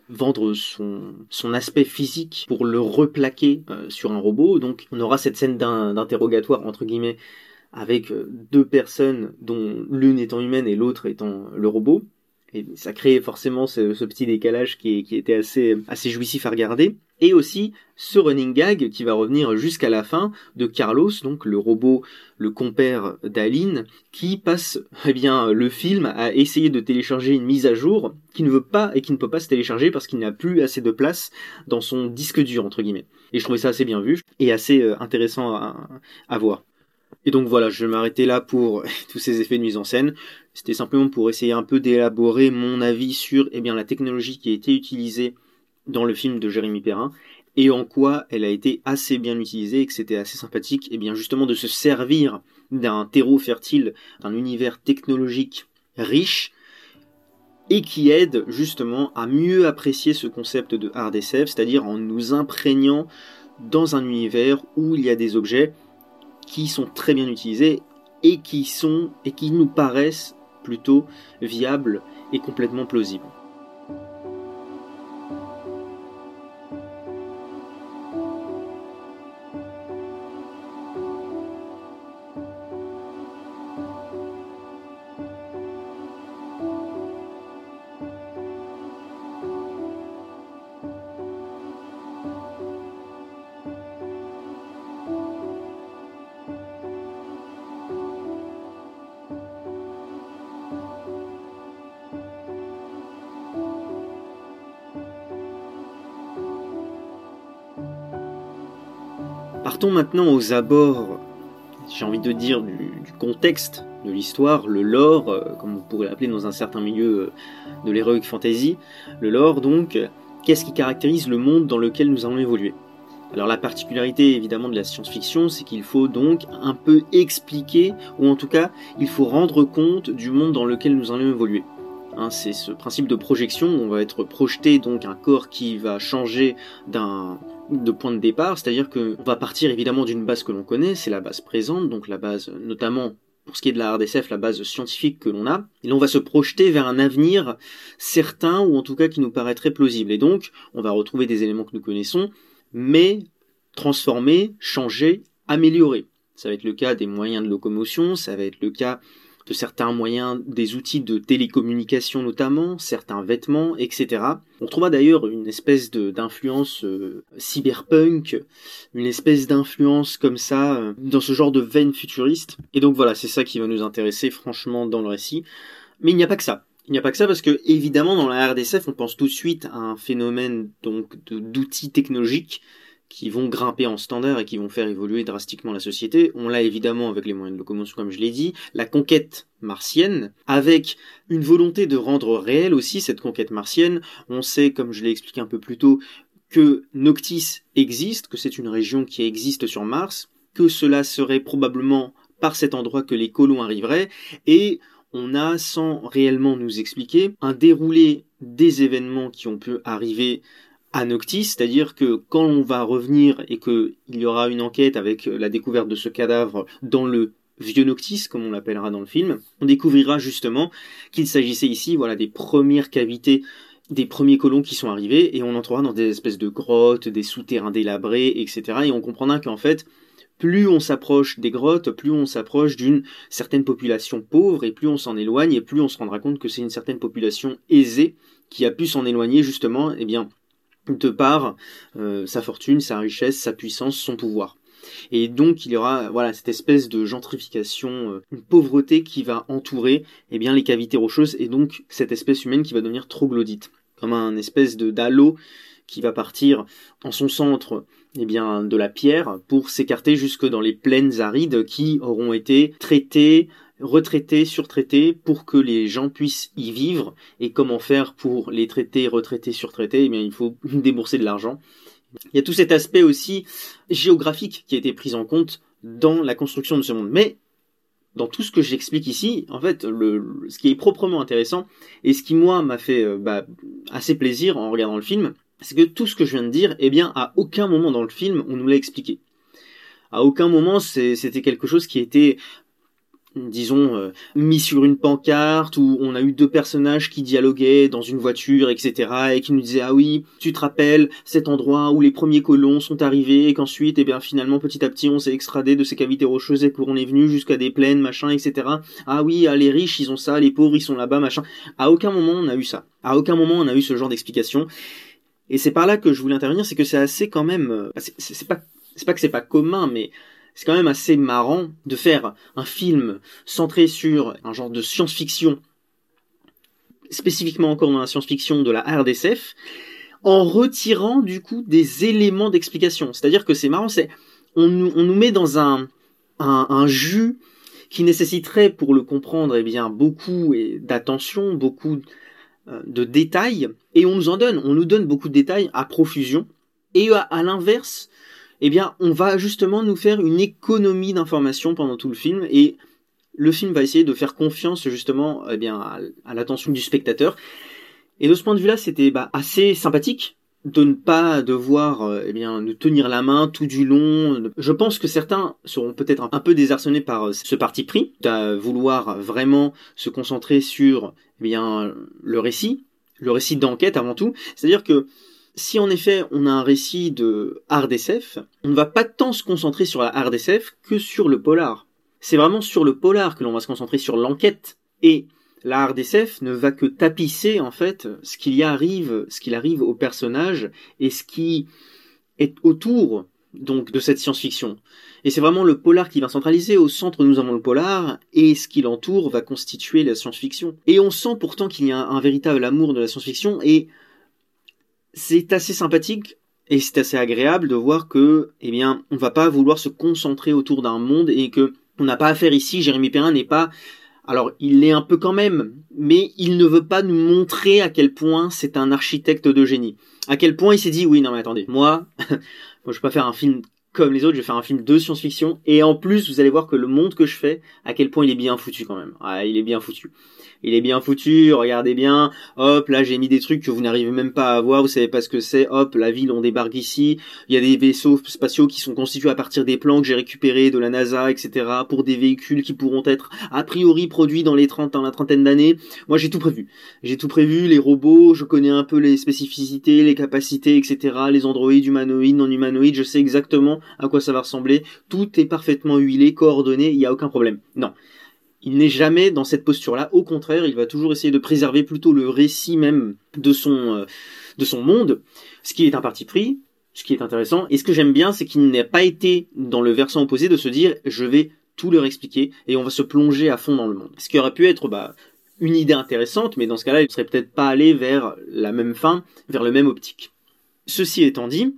[SPEAKER 1] vendre son, son aspect physique pour le replaquer euh, sur un robot. Donc on aura cette scène d'interrogatoire entre guillemets avec deux personnes dont l'une étant humaine et l'autre étant le robot. Et ça crée forcément ce, petit décalage qui, qui était assez, assez jouissif à regarder. Et aussi ce running gag qui va revenir jusqu'à la fin de Carlos, donc le robot, le compère d'Aline, qui passe eh bien le film à essayer de télécharger une mise à jour qui ne veut pas et qui ne peut pas se télécharger parce qu'il n'a plus assez de place dans son disque dur entre guillemets. Et je trouvais ça assez bien vu et assez euh, intéressant à, à voir. Et donc voilà, je vais m'arrêter là pour tous ces effets de mise en scène. C'était simplement pour essayer un peu d'élaborer mon avis sur eh bien, la technologie qui a été utilisée dans le film de Jérémy Perrin et en quoi elle a été assez bien utilisée et que c'était assez sympathique eh bien justement de se servir d'un terreau fertile, d'un univers technologique riche et qui aide justement à mieux apprécier ce concept de hard c'est-à-dire en nous imprégnant dans un univers où il y a des objets qui sont très bien utilisés et qui sont et qui nous paraissent plutôt viables et complètement plausibles. Maintenant aux abords, j'ai envie de dire, du, contexte de l'histoire, le lore, euh, comme vous pourrez l'appeler dans un certain milieu euh, de l'heroic fantasy. Le lore, donc, qu'est-ce qui caractérise le monde dans lequel nous allons évoluer? Alors la particularité évidemment de la science-fiction, c'est qu'il faut donc un peu expliquer, ou en tout cas, il faut rendre compte du monde dans lequel nous allons évoluer. Hein, c'est ce principe de projection, on va être projeté donc un corps qui va changer d'un de point de départ, c'est-à-dire qu'on va partir évidemment d'une base que l'on connaît, c'est la base présente, donc la base notamment pour ce qui est de la RDSF, la base scientifique que l'on a, et on va se projeter vers un avenir certain, ou en tout cas qui nous paraîtrait plausible. Et donc, on va retrouver des éléments que nous connaissons, mais transformés, changés, améliorés. Ça va être le cas des moyens de locomotion, ça va être le cas de certains moyens, des outils de télécommunication notamment, certains vêtements, etc. On trouvera d'ailleurs une espèce d'influence euh, cyberpunk, une espèce d'influence comme ça, euh, dans ce genre de veine futuriste. Et donc voilà, c'est ça qui va nous intéresser franchement dans le récit. Mais il n'y a pas que ça. Il n'y a pas que ça parce que évidemment dans la RDSF on pense tout de suite à un phénomène donc d'outils technologiques qui vont grimper en standard et qui vont faire évoluer drastiquement la société. On l'a évidemment avec les moyens de locomotion, comme je l'ai dit, la conquête martienne, avec une volonté de rendre réelle aussi cette conquête martienne. On sait, comme je l'ai expliqué un peu plus tôt, que Noctis existe, que c'est une région qui existe sur Mars, que cela serait probablement par cet endroit que les colons arriveraient, et on a, sans réellement nous expliquer, un déroulé des événements qui ont pu arriver à Noctis, c'est-à-dire que quand on va revenir et qu'il y aura une enquête avec la découverte de ce cadavre dans le vieux Noctis, comme on l'appellera dans le film, on découvrira justement qu'il s'agissait ici voilà, des premières cavités des premiers colons qui sont arrivés et on entrera dans des espèces de grottes, des souterrains délabrés, etc. Et on comprendra qu'en fait, plus on s'approche des grottes, plus on s'approche d'une certaine population pauvre et plus on s'en éloigne et plus on se rendra compte que c'est une certaine population aisée qui a pu s'en éloigner justement, eh bien, de par euh, sa fortune, sa richesse, sa puissance, son pouvoir. Et donc il y aura voilà cette espèce de gentrification, euh, une pauvreté qui va entourer eh bien les cavités rocheuses et donc cette espèce humaine qui va devenir troglodyte, comme un espèce de d'halo qui va partir en son centre eh bien de la pierre pour s'écarter jusque dans les plaines arides qui auront été traitées retraités, surtraités, pour que les gens puissent y vivre. Et comment faire pour les traiter, retraités, surtraités? Eh bien, il faut débourser de l'argent. Il y a tout cet aspect aussi géographique qui a été pris en compte dans la construction de ce monde. Mais dans tout ce que j'explique ici, en fait, le, ce qui est proprement intéressant et ce qui moi m'a fait euh, bah, assez plaisir en regardant le film, c'est que tout ce que je viens de dire, eh bien, à aucun moment dans le film on nous l'a expliqué. À aucun moment c'était quelque chose qui était disons, euh, mis sur une pancarte où on a eu deux personnages qui dialoguaient dans une voiture, etc., et qui nous disaient ah oui, tu te rappelles cet endroit où les premiers colons sont arrivés et qu'ensuite, eh bien finalement petit à petit on s'est extradé de ces cavités rocheuses et qu'on est venu jusqu'à des plaines, machin, etc. Ah oui, ah, les riches ils ont ça, les pauvres ils sont là-bas, machin. À aucun moment on a eu ça. À aucun moment on a eu ce genre d'explication. Et c'est par là que je voulais intervenir, c'est que c'est assez quand même, euh, c'est pas, c'est pas que c'est pas commun, mais c'est quand même assez marrant de faire un film centré sur un genre de science-fiction, spécifiquement encore dans la science-fiction de la RDSF, en retirant du coup des éléments d'explication. C'est-à-dire que c'est marrant, c'est on nous, on nous met dans un, un, jus qui nécessiterait pour le comprendre eh bien beaucoup d'attention, beaucoup euh, de détails, et on nous en donne, on nous donne beaucoup de détails à profusion, et à l'inverse, eh bien, on va justement nous faire une économie d'informations pendant tout le film et le film va essayer de faire confiance justement eh bien, à, l'attention du spectateur. Et de ce point de vue-là, c'était bah, assez sympathique de ne pas devoir eh bien nous tenir la main tout du long. Je pense que certains seront peut-être un peu désarçonnés par euh, ce parti pris, à vouloir vraiment se concentrer sur eh bien le récit, le récit d'enquête avant tout. C'est-à-dire que si en effet on a un récit de hard SF, on ne va pas tant se concentrer sur la hard SF que sur le polar. C'est vraiment sur le polar que l'on va se concentrer sur l'enquête. Et la hard SF ne va que tapisser en fait ce qu'il y arrive, ce qu'il arrive au personnage et ce qui est autour donc de cette science-fiction. Et c'est vraiment le polar qui va centraliser. Au centre, nous avons le polar, et ce qui l'entoure va constituer la science-fiction. Et on sent pourtant qu'il y a un, véritable amour de la science-fiction, et c'est assez sympathique et c'est assez agréable de voir que, eh bien, on va pas vouloir se concentrer autour d'un monde et que on n'a pas à faire ici. Jérémy Perrin n'est pas, alors il l'est un peu quand même, mais il ne veut pas nous montrer à quel point c'est un architecte de génie. À quel point il s'est dit, oui, non mais attendez, moi, moi je vais pas faire un film comme les autres, je vais faire un film de science-fiction et en plus vous allez voir que le monde que je fais, à quel point il est bien foutu quand même. Ah, il est bien foutu il est bien foutu, regardez bien, hop, là j'ai mis des trucs que vous n'arrivez même pas à voir, vous savez pas ce que c'est, hop, la ville on débarque ici, il y a des vaisseaux spatiaux qui sont constitués à partir des plans que j'ai récupérés de la NASA, etc., pour des véhicules qui pourront être a priori produits dans les 30, dans la trentaine d'années. Moi j'ai tout prévu. J'ai tout prévu, les robots, je connais un peu les spécificités, les capacités, etc., les androïdes, humanoïdes, non humanoïdes, je sais exactement à quoi ça va ressembler, tout est parfaitement huilé, coordonné, il n'y a aucun problème. Non il n'est jamais dans cette posture-là. Au contraire, il va toujours essayer de préserver plutôt le récit même de son, euh, de son monde, ce qui est un parti pris, ce qui est intéressant. Et ce que j'aime bien, c'est qu'il n'a pas été dans le versant opposé de se dire je vais tout leur expliquer et on va se plonger à fond dans le monde. Ce qui aurait pu être bah, une idée intéressante, mais dans ce cas-là, il ne serait peut-être pas allé vers la même fin, vers le même optique. Ceci étant dit,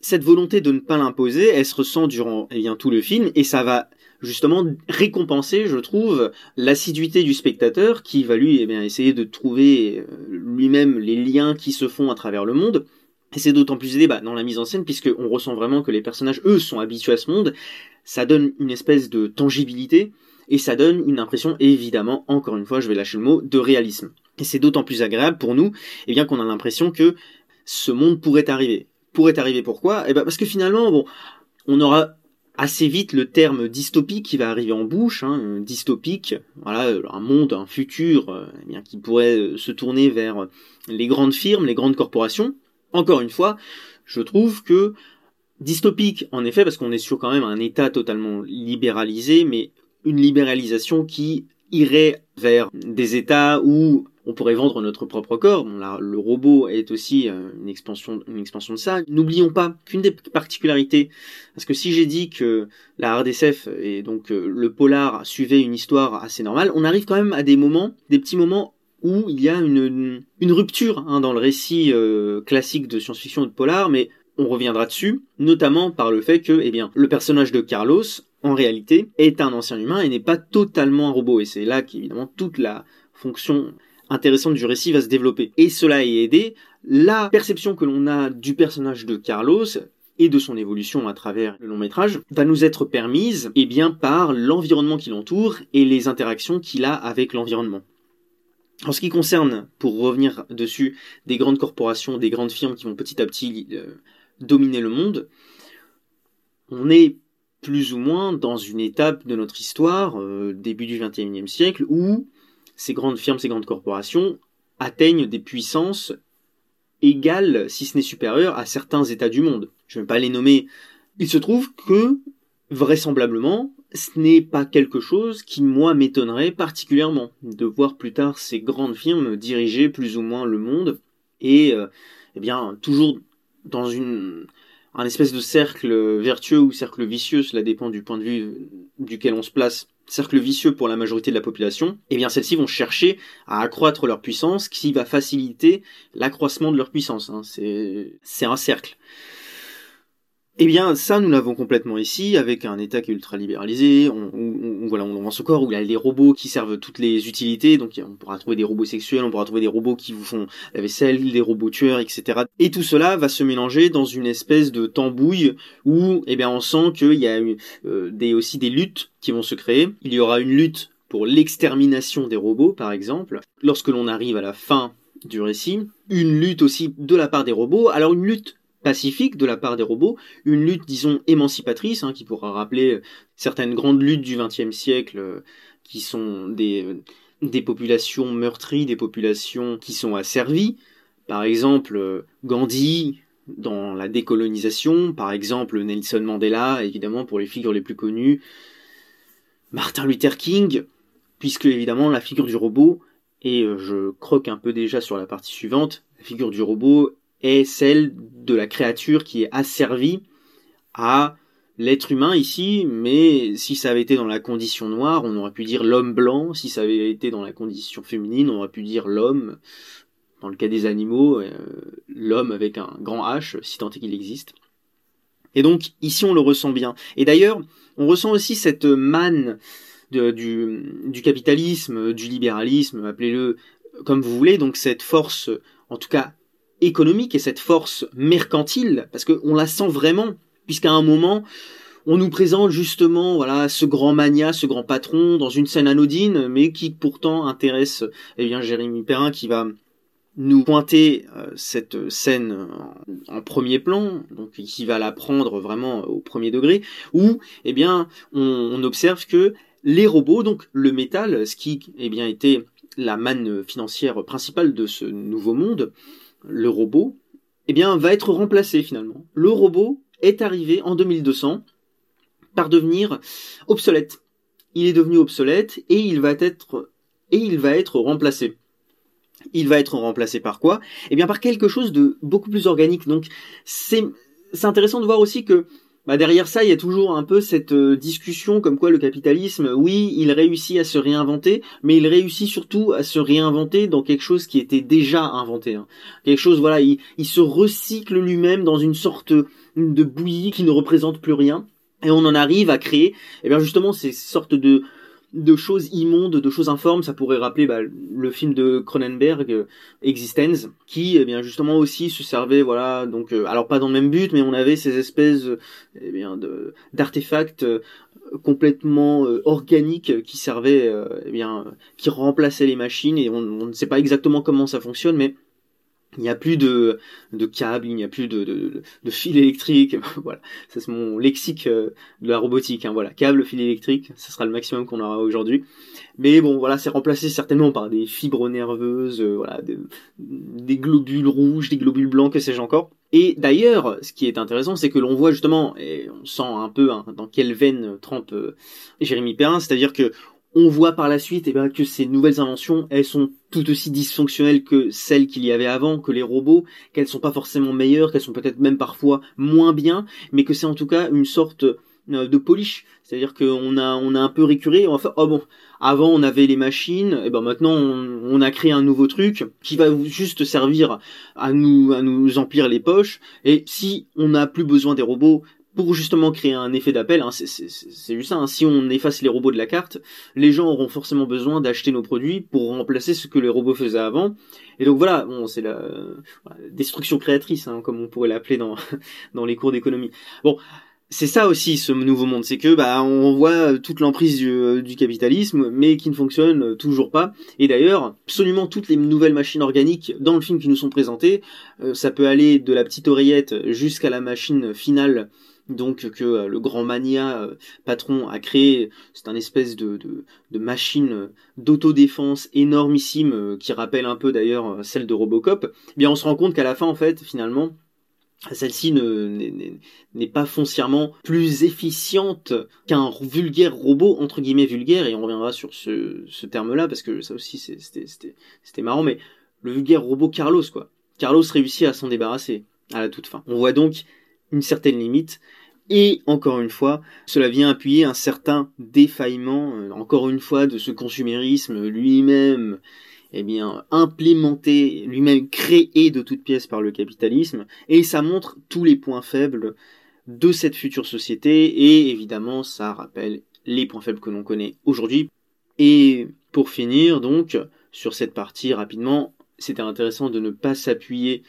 [SPEAKER 1] cette volonté de ne pas l'imposer, elle se ressent durant eh bien, tout le film, et ça va justement récompenser, je trouve, l'assiduité du spectateur qui va lui eh bien, essayer de trouver euh, lui-même les liens qui se font à travers le monde. Et c'est d'autant plus aidé bah, dans la mise en scène, puisqu'on ressent vraiment que les personnages, eux, sont habitués à ce monde. Ça donne une espèce de tangibilité, et ça donne une impression, évidemment, encore une fois, je vais lâcher le mot, de réalisme. Et c'est d'autant plus agréable pour nous, eh bien qu'on a l'impression que ce monde pourrait arriver. Pourrait arriver pourquoi? Eh ben parce que finalement, bon, on aura assez vite le terme dystopique qui va arriver en bouche, hein, dystopique, voilà, un monde, un futur euh, eh qui pourrait euh, se tourner vers les grandes firmes, les grandes corporations. Encore une fois, je trouve que dystopique, en effet, parce qu'on est sur quand même un État totalement libéralisé, mais une libéralisation qui irait vers des États où on pourrait vendre notre propre corps. le robot est aussi euh, une expansion, de ça. N'oublions pas qu'une des particularités, parce que si j'ai dit que la RDSF et donc euh, le polar suivait une histoire assez normale, on arrive quand même à des moments, des petits moments où il y a une, une rupture hein, dans le récit euh, classique de science-fiction de polar, mais on reviendra dessus, notamment par le fait que, eh bien, le personnage de Carlos, en réalité, est un ancien humain et n'est pas totalement un robot. Et c'est là qu'évidemment toute la fonction intéressante du récit va se développer. Et cela est aidé, la perception que l'on a du personnage de Carlos et de son évolution à travers le long métrage va nous être permise eh bien, par l'environnement qui l'entoure et les interactions qu'il a avec l'environnement. En ce qui concerne, pour revenir dessus, des grandes corporations, des grandes firmes qui vont petit à petit euh, dominer le monde, on est plus ou moins dans une étape de notre histoire, euh, début du XXIe siècle, où ces grandes firmes, ces grandes corporations atteignent des puissances égales, si ce n'est supérieures, à certains États du monde. Je ne vais pas les nommer. Il se trouve que, vraisemblablement, ce n'est pas quelque chose qui, moi, m'étonnerait particulièrement de voir plus tard ces grandes firmes diriger plus ou moins le monde et, euh, eh bien, toujours dans une, un espèce de cercle vertueux ou cercle vicieux, cela dépend du point de vue duquel on se place, cercle vicieux pour la majorité de la population, eh bien celles-ci vont chercher à accroître leur puissance, qui va faciliter l'accroissement de leur puissance. Hein. C'est un cercle. Eh bien, ça, nous l'avons complètement ici, avec un État qui est ultra libéralisé. On, on, voilà, on ce corps où il y a les robots qui servent toutes les utilités. Donc, on pourra trouver des robots sexuels, on pourra trouver des robots qui vous font la vaisselle, des robots tueurs, etc. Et tout cela va se mélanger dans une espèce de tambouille où, eh bien, on sent qu'il y a euh, aussi des luttes qui vont se créer. Il y aura une lutte pour l'extermination des robots, par exemple, lorsque l'on arrive à la fin du récit. Une lutte aussi de la part des robots. Alors, une lutte pacifique de la part des robots, une lutte, disons, émancipatrice, hein, qui pourra rappeler euh, certaines grandes luttes du XXe siècle, euh, qui sont des, euh, des populations meurtries, des populations qui sont asservies. Par exemple, Gandhi dans la décolonisation, par exemple Nelson Mandela, évidemment pour les figures les plus connues, Martin Luther King, puisque évidemment la figure du robot, et je croque un peu déjà sur la partie suivante, la figure du robot est celle de la créature qui est asservie à l'être humain ici, mais si ça avait été dans la condition noire, on aurait pu dire l'homme blanc, si ça avait été dans la condition féminine, on aurait pu dire l'homme, dans le cas des animaux, euh, l'homme avec un grand H, si tant est qu'il existe. Et donc ici on le ressent bien. Et d'ailleurs, on ressent aussi cette manne du, du capitalisme, du libéralisme, appelez-le comme vous voulez, donc cette force, en tout cas économique et cette force mercantile, parce qu'on la sent vraiment, puisqu'à un moment, on nous présente justement voilà ce grand mania, ce grand patron dans une scène anodine, mais qui pourtant intéresse eh bien Jérémy Perrin qui va nous pointer euh, cette scène en, premier plan, donc qui va la prendre vraiment au premier degré, où eh bien on, observe que les robots, donc le métal, ce qui eh bien était la manne financière principale de ce nouveau monde, le robot, eh bien, va être remplacé finalement. Le robot est arrivé en 2200 par devenir obsolète. Il est devenu obsolète et il va être il va être remplacé. Il va être remplacé par quoi? Eh bien par quelque chose de beaucoup plus organique. Donc c'est intéressant de voir aussi que bah derrière ça, il y a toujours un peu cette euh, discussion comme quoi le capitalisme, oui, il réussit à se réinventer, mais il réussit surtout à se réinventer dans quelque chose qui était déjà inventé. Hein. Quelque chose, voilà, il, il se recycle lui-même dans une sorte de bouillie qui ne représente plus rien. Et on en arrive à créer, eh bien justement, ces sortes de de choses immondes, de choses informes. Ça pourrait rappeler bah, le film de Cronenberg, euh, Existence, qui eh bien justement aussi se servait, voilà, donc euh, alors pas dans le même but, mais on avait ces espèces eh bien d'artefacts euh, complètement organiques qui servaient, eh bien, qui remplaçaient les machines et on ne sait pas exactement comment ça fonctionne, mais il n'y a plus de, câbles, il n'y a plus de, fil électrique. voilà, c'est mon lexique euh, de la robotique. Hein. Voilà, câble, fil électrique, ça sera le maximum qu'on aura aujourd'hui. Mais bon, voilà, c'est remplacé certainement par des fibres nerveuses, euh, voilà, des, globules rouges, des globules blancs, que sais-je encore. Et d'ailleurs, ce qui est intéressant, c'est que l'on voit justement, et on sent un peu hein, dans quelle veine trempe euh, Jérémy Perrin, c'est-à-dire que on voit par la suite eh bien, que ces nouvelles inventions, elles sont tout aussi dysfonctionnelles que celles qu'il y avait avant, que les robots, qu'elles sont pas forcément meilleures, qu'elles sont peut-être même parfois moins bien, mais que c'est en tout cas une sorte euh, de polish. C'est-à-dire qu'on a, on a un peu récuré, on va oh bon, avant on avait les machines, et ben maintenant on, on, a créé un nouveau truc qui va juste servir à nous, à nous emplir les poches, et si on n'a plus besoin des robots, pour justement créer un effet d'appel, hein, c'est juste ça, hein. si on efface les robots de la carte, les gens auront forcément besoin d'acheter nos produits pour remplacer ce que les robots faisaient avant. Et donc voilà, bon, c'est la, destruction créatrice, hein, comme on pourrait l'appeler dans, dans les cours d'économie. Bon, c'est ça aussi ce nouveau monde, c'est que bah on voit toute l'emprise du, euh, du, capitalisme, mais qui ne fonctionne toujours pas. Et d'ailleurs, absolument toutes les nouvelles machines organiques dans le film qui nous sont présentées, euh, ça peut aller de la petite oreillette jusqu'à la machine finale donc que le grand mania patron a créé, c'est un espèce de machine d'autodéfense énormissime qui rappelle un peu d'ailleurs celle de Robocop, eh bien on se rend compte qu'à la fin en fait finalement celle-ci n'est pas foncièrement plus efficiente qu'un vulgaire robot, entre guillemets vulgaire, et on reviendra sur ce, ce terme-là, parce que ça aussi c'était marrant, mais le vulgaire robot Carlos, quoi. Carlos réussit à s'en débarrasser à la toute fin. On voit donc une certaine limite, et encore une fois, cela vient appuyer un certain défaillement, euh, encore une fois, de ce consumérisme lui-même eh bien, implémenté, lui-même créé de toutes pièces par le capitalisme, et ça montre tous les points faibles de cette future société, et évidemment, ça rappelle les points faibles que l'on connaît aujourd'hui. Et pour finir, donc, sur cette partie rapidement, c'était intéressant de ne pas s'appuyer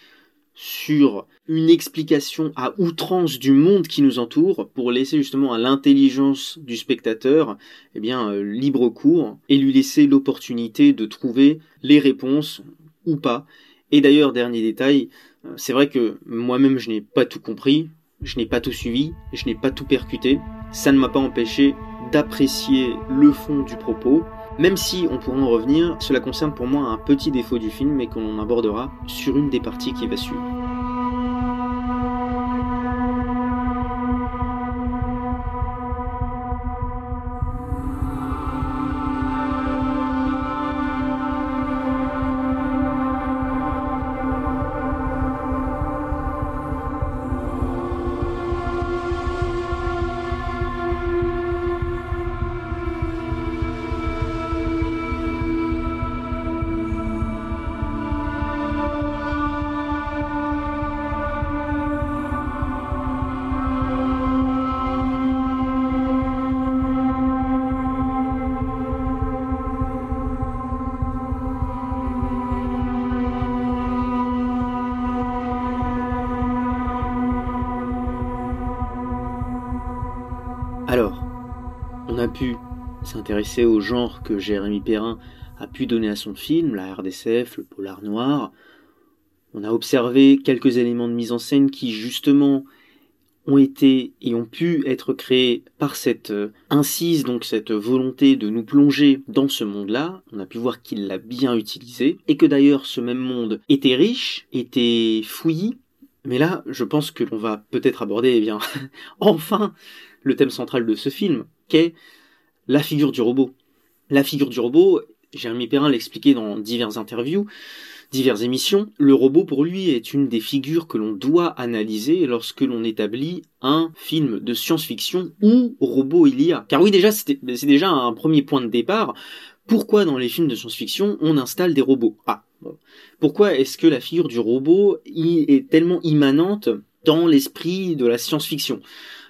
[SPEAKER 1] sur une explication à outrance du monde qui nous entoure pour laisser justement à l'intelligence du spectateur eh euh, libre cours et lui laisser l'opportunité de trouver les réponses ou pas. Et d'ailleurs dernier détail, euh, c'est vrai que moi-même je n'ai pas tout compris, je n'ai pas tout suivi, je n'ai pas tout percuté. Ça ne m'a pas empêché d'apprécier le fond du propos même si on pourra en revenir, cela concerne pour moi un petit défaut du film et qu'on abordera sur une des parties qui va suivre. Au genre que Jérémy Perrin a pu donner à son film, la RDCF, le polar noir. On a observé quelques éléments de mise en scène qui justement ont été et ont pu être créés par cette euh, incise, donc cette volonté de nous plonger dans ce monde-là. On a pu voir qu'il l'a bien utilisé et que d'ailleurs ce même monde était riche, était fouillis. Mais là, je pense que l'on va peut-être aborder, eh bien, enfin, le thème central de ce film, qu'est la figure du robot. La figure du robot, Jérémy Perrin l'expliquait dans diverses interviews, diverses émissions, le robot pour lui est une des figures que l'on doit analyser lorsque l'on établit un film de science-fiction où robot il y a. Car oui déjà c'est déjà un premier point de départ. Pourquoi dans les films de science-fiction on installe des robots? Ah, pourquoi est-ce que la figure du robot est tellement immanente dans l'esprit de la science-fiction?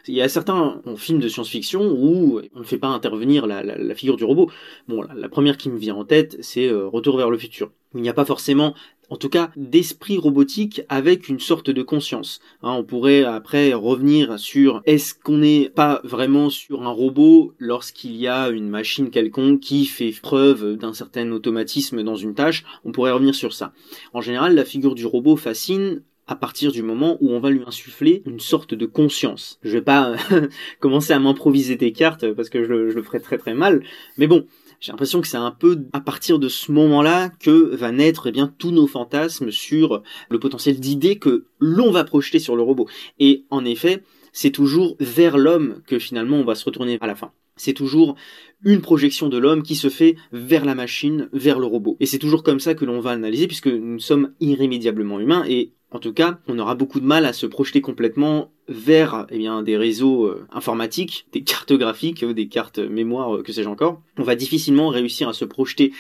[SPEAKER 1] Il y a certains films de science-fiction où on ne fait pas intervenir la, figure du robot. Bon, la, première qui me vient en tête, c'est euh, Retour vers le futur. Il n'y a pas forcément en tout cas d'esprit robotique avec une sorte de conscience. Hein, on pourrait après revenir sur est-ce qu'on n'est pas vraiment sur un robot lorsqu'il y a une machine quelconque qui fait preuve d'un certain automatisme dans une tâche, on pourrait revenir sur ça. En général, la figure du robot fascine à partir du moment où on va lui insuffler une sorte de conscience. Je vais pas commencer à m'improviser des cartes parce que je, le ferai très très mal, mais bon, j'ai l'impression que c'est un peu à partir de ce moment-là que va naître eh bien tous nos fantasmes sur le potentiel d'idées que l'on va projeter sur le robot. Et en effet, c'est toujours vers l'homme que finalement on va se retourner à la fin. C'est toujours une projection de l'homme qui se fait vers la machine, vers le robot. Et c'est toujours comme ça que l'on va analyser puisque nous sommes irrémédiablement humains et en tout cas, on aura beaucoup de mal à se projeter complètement vers eh bien, des réseaux euh, informatiques, des cartes graphiques, euh, des cartes mémoire, euh, que sais-je encore. On va difficilement réussir à se projeter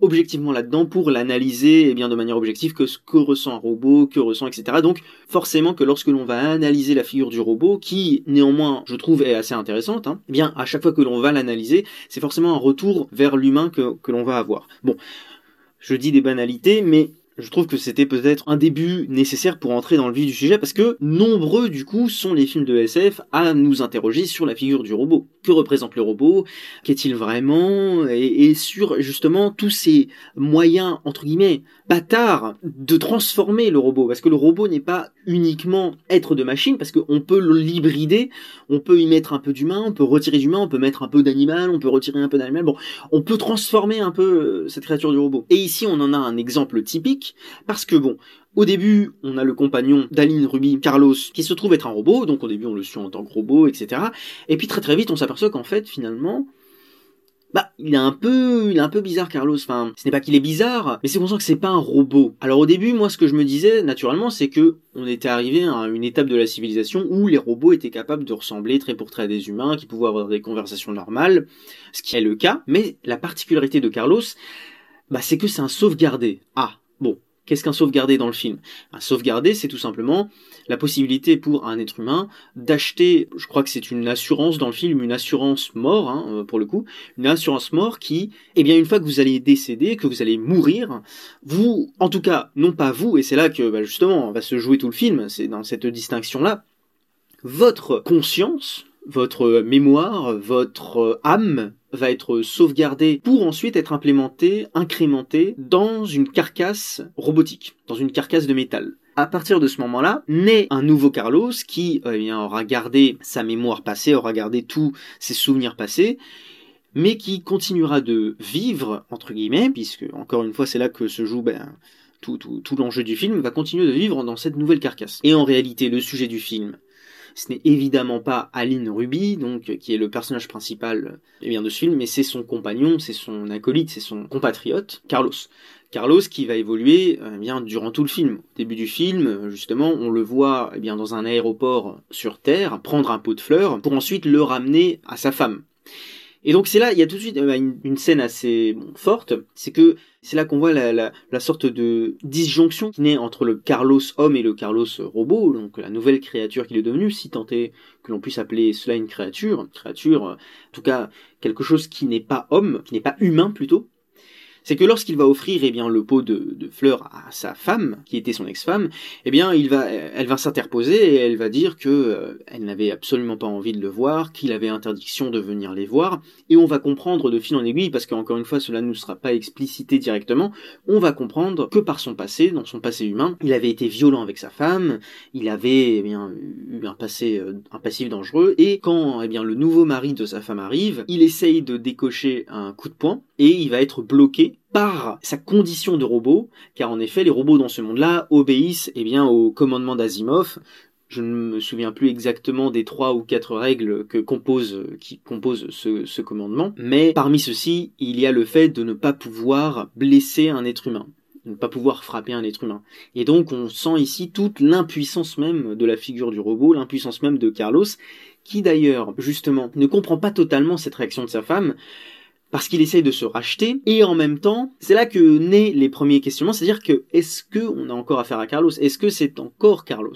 [SPEAKER 1] objectivement là-dedans pour l'analyser eh bien de manière objective que ce que ressent un robot, que ressent etc. Donc forcément que lorsque l'on va analyser la figure du robot, qui néanmoins je trouve est assez intéressante, hein, eh bien à chaque fois que l'on va l'analyser, c'est forcément un retour vers l'humain que, que l'on va avoir. Bon, je dis des banalités, mais je trouve que c'était peut-être un début nécessaire pour entrer dans le vif du sujet parce que nombreux du coup sont les films de SF à nous interroger sur la figure du robot. Que représente le robot? Qu'est-il vraiment? Et, sur justement tous ces moyens entre guillemets bâtards de transformer le robot parce que le robot n'est pas uniquement être de machine parce qu'on peut l'hybrider, on peut y mettre un peu d'humain, on peut retirer d'humain, on peut mettre un peu d'animal, on peut retirer un peu d'animal. Bon, on peut transformer un peu euh, cette créature du robot. Et ici on en a un exemple typique parce que bon, au début, on a le compagnon d'Aline Ruby, Carlos, qui se trouve être un robot, donc au début on le suit en tant que robot, etc. Et puis très très vite on s'aperçoit qu'en fait, finalement, bah, il est un peu, il est un peu bizarre, Carlos. Enfin, ce n'est pas qu'il est bizarre, mais c'est qu'on sent que c'est pas un robot. Alors au début, moi, ce que je me disais, naturellement, c'est que on était arrivé à une étape de la civilisation où les robots étaient capables de ressembler très pour très à des humains, qui pouvaient avoir des conversations normales, ce qui est le cas. Mais la particularité de Carlos, bah, c'est que c'est un sauvegardé. Ah, Bon, qu'est-ce qu'un sauvegardé dans le film? Un sauvegardé, c'est tout simplement la possibilité pour un être humain d'acheter, je crois que c'est une assurance dans le film, une assurance mort, hein, euh, pour le coup, une assurance mort qui, eh bien, une fois que vous allez décéder, que vous allez mourir, vous, en tout cas, non pas vous, et c'est là que, bah, justement, va se jouer tout le film, c'est dans cette distinction-là, votre conscience, votre mémoire, votre âme va être sauvegardée pour ensuite être implémentée, incrémentée dans une carcasse robotique, dans une carcasse de métal. À partir de ce moment-là, naît un nouveau Carlos qui eh aura gardé sa mémoire passée, aura gardé tous ses souvenirs passés, mais qui continuera de vivre, entre guillemets, puisque encore une fois c'est là que se joue ben, tout l'enjeu du film, va continuer de vivre dans cette nouvelle carcasse. Et en réalité, le sujet du film, ce n'est évidemment pas Aline Ruby, donc qui est le personnage principal eh bien, de ce film, mais c'est son compagnon, c'est son acolyte, c'est son compatriote, Carlos. Carlos qui va évoluer eh bien durant tout le film. Au début du film, justement, on le voit eh bien dans un aéroport sur Terre prendre un pot de fleurs pour ensuite le ramener à sa femme. Et donc c'est là, il y a tout de suite euh, une, scène assez forte, c'est que c'est là qu'on voit la, sorte de disjonction qui naît entre le Carlos homme et le Carlos robot, donc la nouvelle créature qu'il est devenu, si tant est que l'on puisse appeler cela une créature, une créature, en tout cas quelque chose qui n'est pas homme, qui n'est pas humain plutôt, c'est que lorsqu'il va offrir eh bien le pot de, fleurs à sa femme, qui était son ex-femme, eh bien il va, elle va s'interposer et elle va dire que euh, elle n'avait absolument pas envie de le voir, qu'il avait interdiction de venir les voir, et on va comprendre de fil en aiguille, parce qu'encore une fois cela ne sera pas explicité directement, on va comprendre que par son passé, dans son passé humain, il avait été violent avec sa femme, il avait eh bien eu un passé, euh, un passif dangereux, et quand eh bien le nouveau mari de sa femme arrive, il essaye de décocher un coup de poing et il va être bloqué par sa condition de robot, car en effet les robots dans ce monde-là obéissent eh bien au commandement d'Asimov. Je ne me souviens plus exactement des trois ou quatre règles que compose, qui composent ce, ce commandement, mais parmi ceux-ci, il y a le fait de ne pas pouvoir blesser un être humain de ne pas pouvoir frapper un être humain. Et donc on sent ici toute l'impuissance même de la figure du robot, l'impuissance même de Carlos, qui d'ailleurs, justement, ne comprend pas totalement cette réaction de sa femme, parce qu'il essaye de se racheter, et en même temps, c'est là que naissent les premiers questionnements, c'est-à-dire que est-ce que on a encore affaire à Carlos Est-ce que c'est encore Carlos?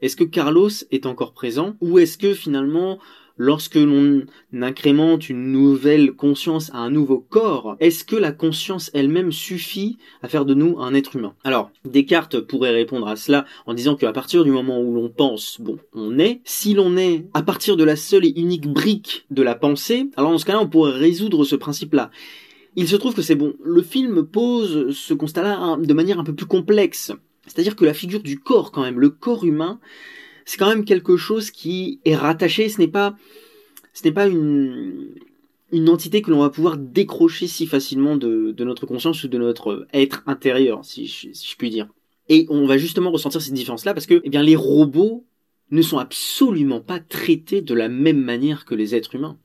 [SPEAKER 1] Est-ce que Carlos est encore présent? Ou est-ce que finalement lorsque l'on incrémente une nouvelle conscience à un nouveau corps, est-ce que la conscience elle-même suffit à faire de nous un être humain? Alors, Descartes pourrait répondre à cela en disant qu'à partir du moment où l'on pense, bon, on est, si l'on est à partir de la seule et unique brique de la pensée, alors dans ce cas-là, on pourrait résoudre ce principe-là. Il se trouve que c'est bon. Le film pose ce constat-là de manière un peu plus complexe. C'est-à-dire que la figure du corps, quand même, le corps humain, c'est quand même quelque chose qui est rattaché, ce n'est pas, ce n'est pas une, entité que l'on va pouvoir décrocher si facilement de, de, notre conscience ou de notre être intérieur, si je, si je puis dire. Et on va justement ressentir cette différence-là parce que, eh bien, les robots ne sont absolument pas traités de la même manière que les êtres humains.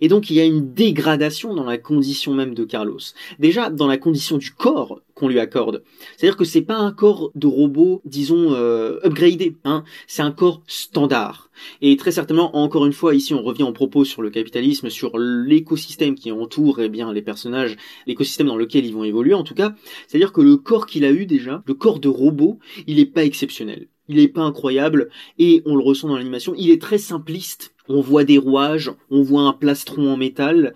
[SPEAKER 1] Et donc il y a une dégradation dans la condition même de Carlos. Déjà dans la condition du corps qu'on lui accorde. C'est-à-dire que c'est pas un corps de robot, disons, euh, upgradé. Hein. C'est un corps standard. Et très certainement, encore une fois, ici on revient en propos sur le capitalisme, sur l'écosystème qui entoure eh bien les personnages, l'écosystème dans lequel ils vont évoluer en tout cas. C'est-à-dire que le corps qu'il a eu déjà, le corps de robot, il est pas exceptionnel. Il est pas incroyable et on le ressent dans l'animation. Il est très simpliste on voit des rouages, on voit un plastron en métal,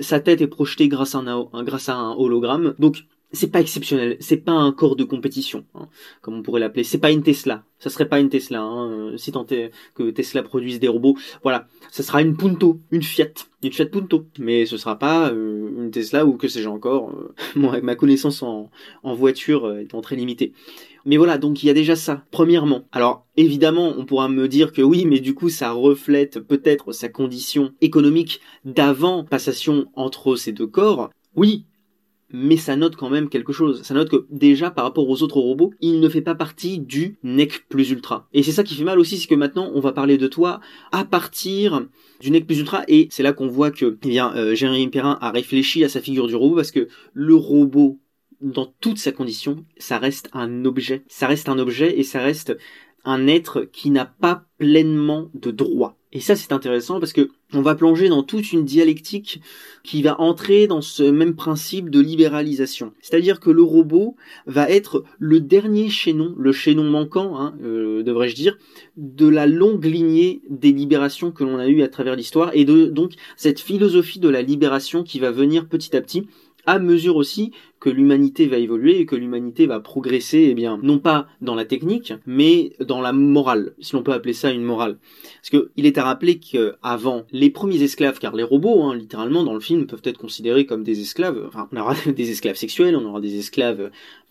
[SPEAKER 1] sa tête est projetée grâce à un, hologramme. Donc c'est pas exceptionnel, c'est pas un corps de compétition, hein, comme on pourrait l'appeler. C'est pas une Tesla, ça serait pas une Tesla. Hein, euh, si tant est que Tesla produise des robots, voilà, ça sera une Punto, une Fiat, une Fiat Punto, mais ce sera pas euh, une Tesla ou que sais-je encore. Euh, avec ma connaissance en, en voiture étant très limitée. Mais voilà, donc il y a déjà ça, premièrement. Alors évidemment, on pourra me dire que oui, mais du coup ça reflète peut-être sa condition économique d'avant passation entre ces deux corps. Oui, mais ça note quand même quelque chose. Ça note que déjà par rapport aux autres robots, il ne fait pas partie du NEC plus ultra. Et c'est ça qui fait mal aussi, c'est que maintenant on va parler de toi à partir du NEC plus ultra et c'est là qu'on voit que eh bien euh, Jérémy Perrin a réfléchi à sa figure du robot parce que le robot dans toute sa condition, ça reste un objet. Ça reste un objet et ça reste un être qui n'a pas pleinement de droit. Et ça, c'est intéressant parce que on va plonger dans toute une dialectique qui va entrer dans ce même principe de libéralisation. C'est-à-dire que le robot va être le dernier chaînon, le chaînon manquant, hein, euh, devrais-je dire, de la longue lignée des libérations que l'on a eues à travers l'histoire et de donc cette philosophie de la libération qui va venir petit à petit à mesure aussi que l'humanité va évoluer et que l'humanité va progresser, eh bien, non pas dans la technique, mais dans la morale, si l'on peut appeler ça une morale. Parce que il est à rappeler qu'avant, les premiers esclaves, car les robots, hein, littéralement, dans le film, peuvent être considérés comme des esclaves, enfin, on aura des esclaves sexuels, on aura des esclaves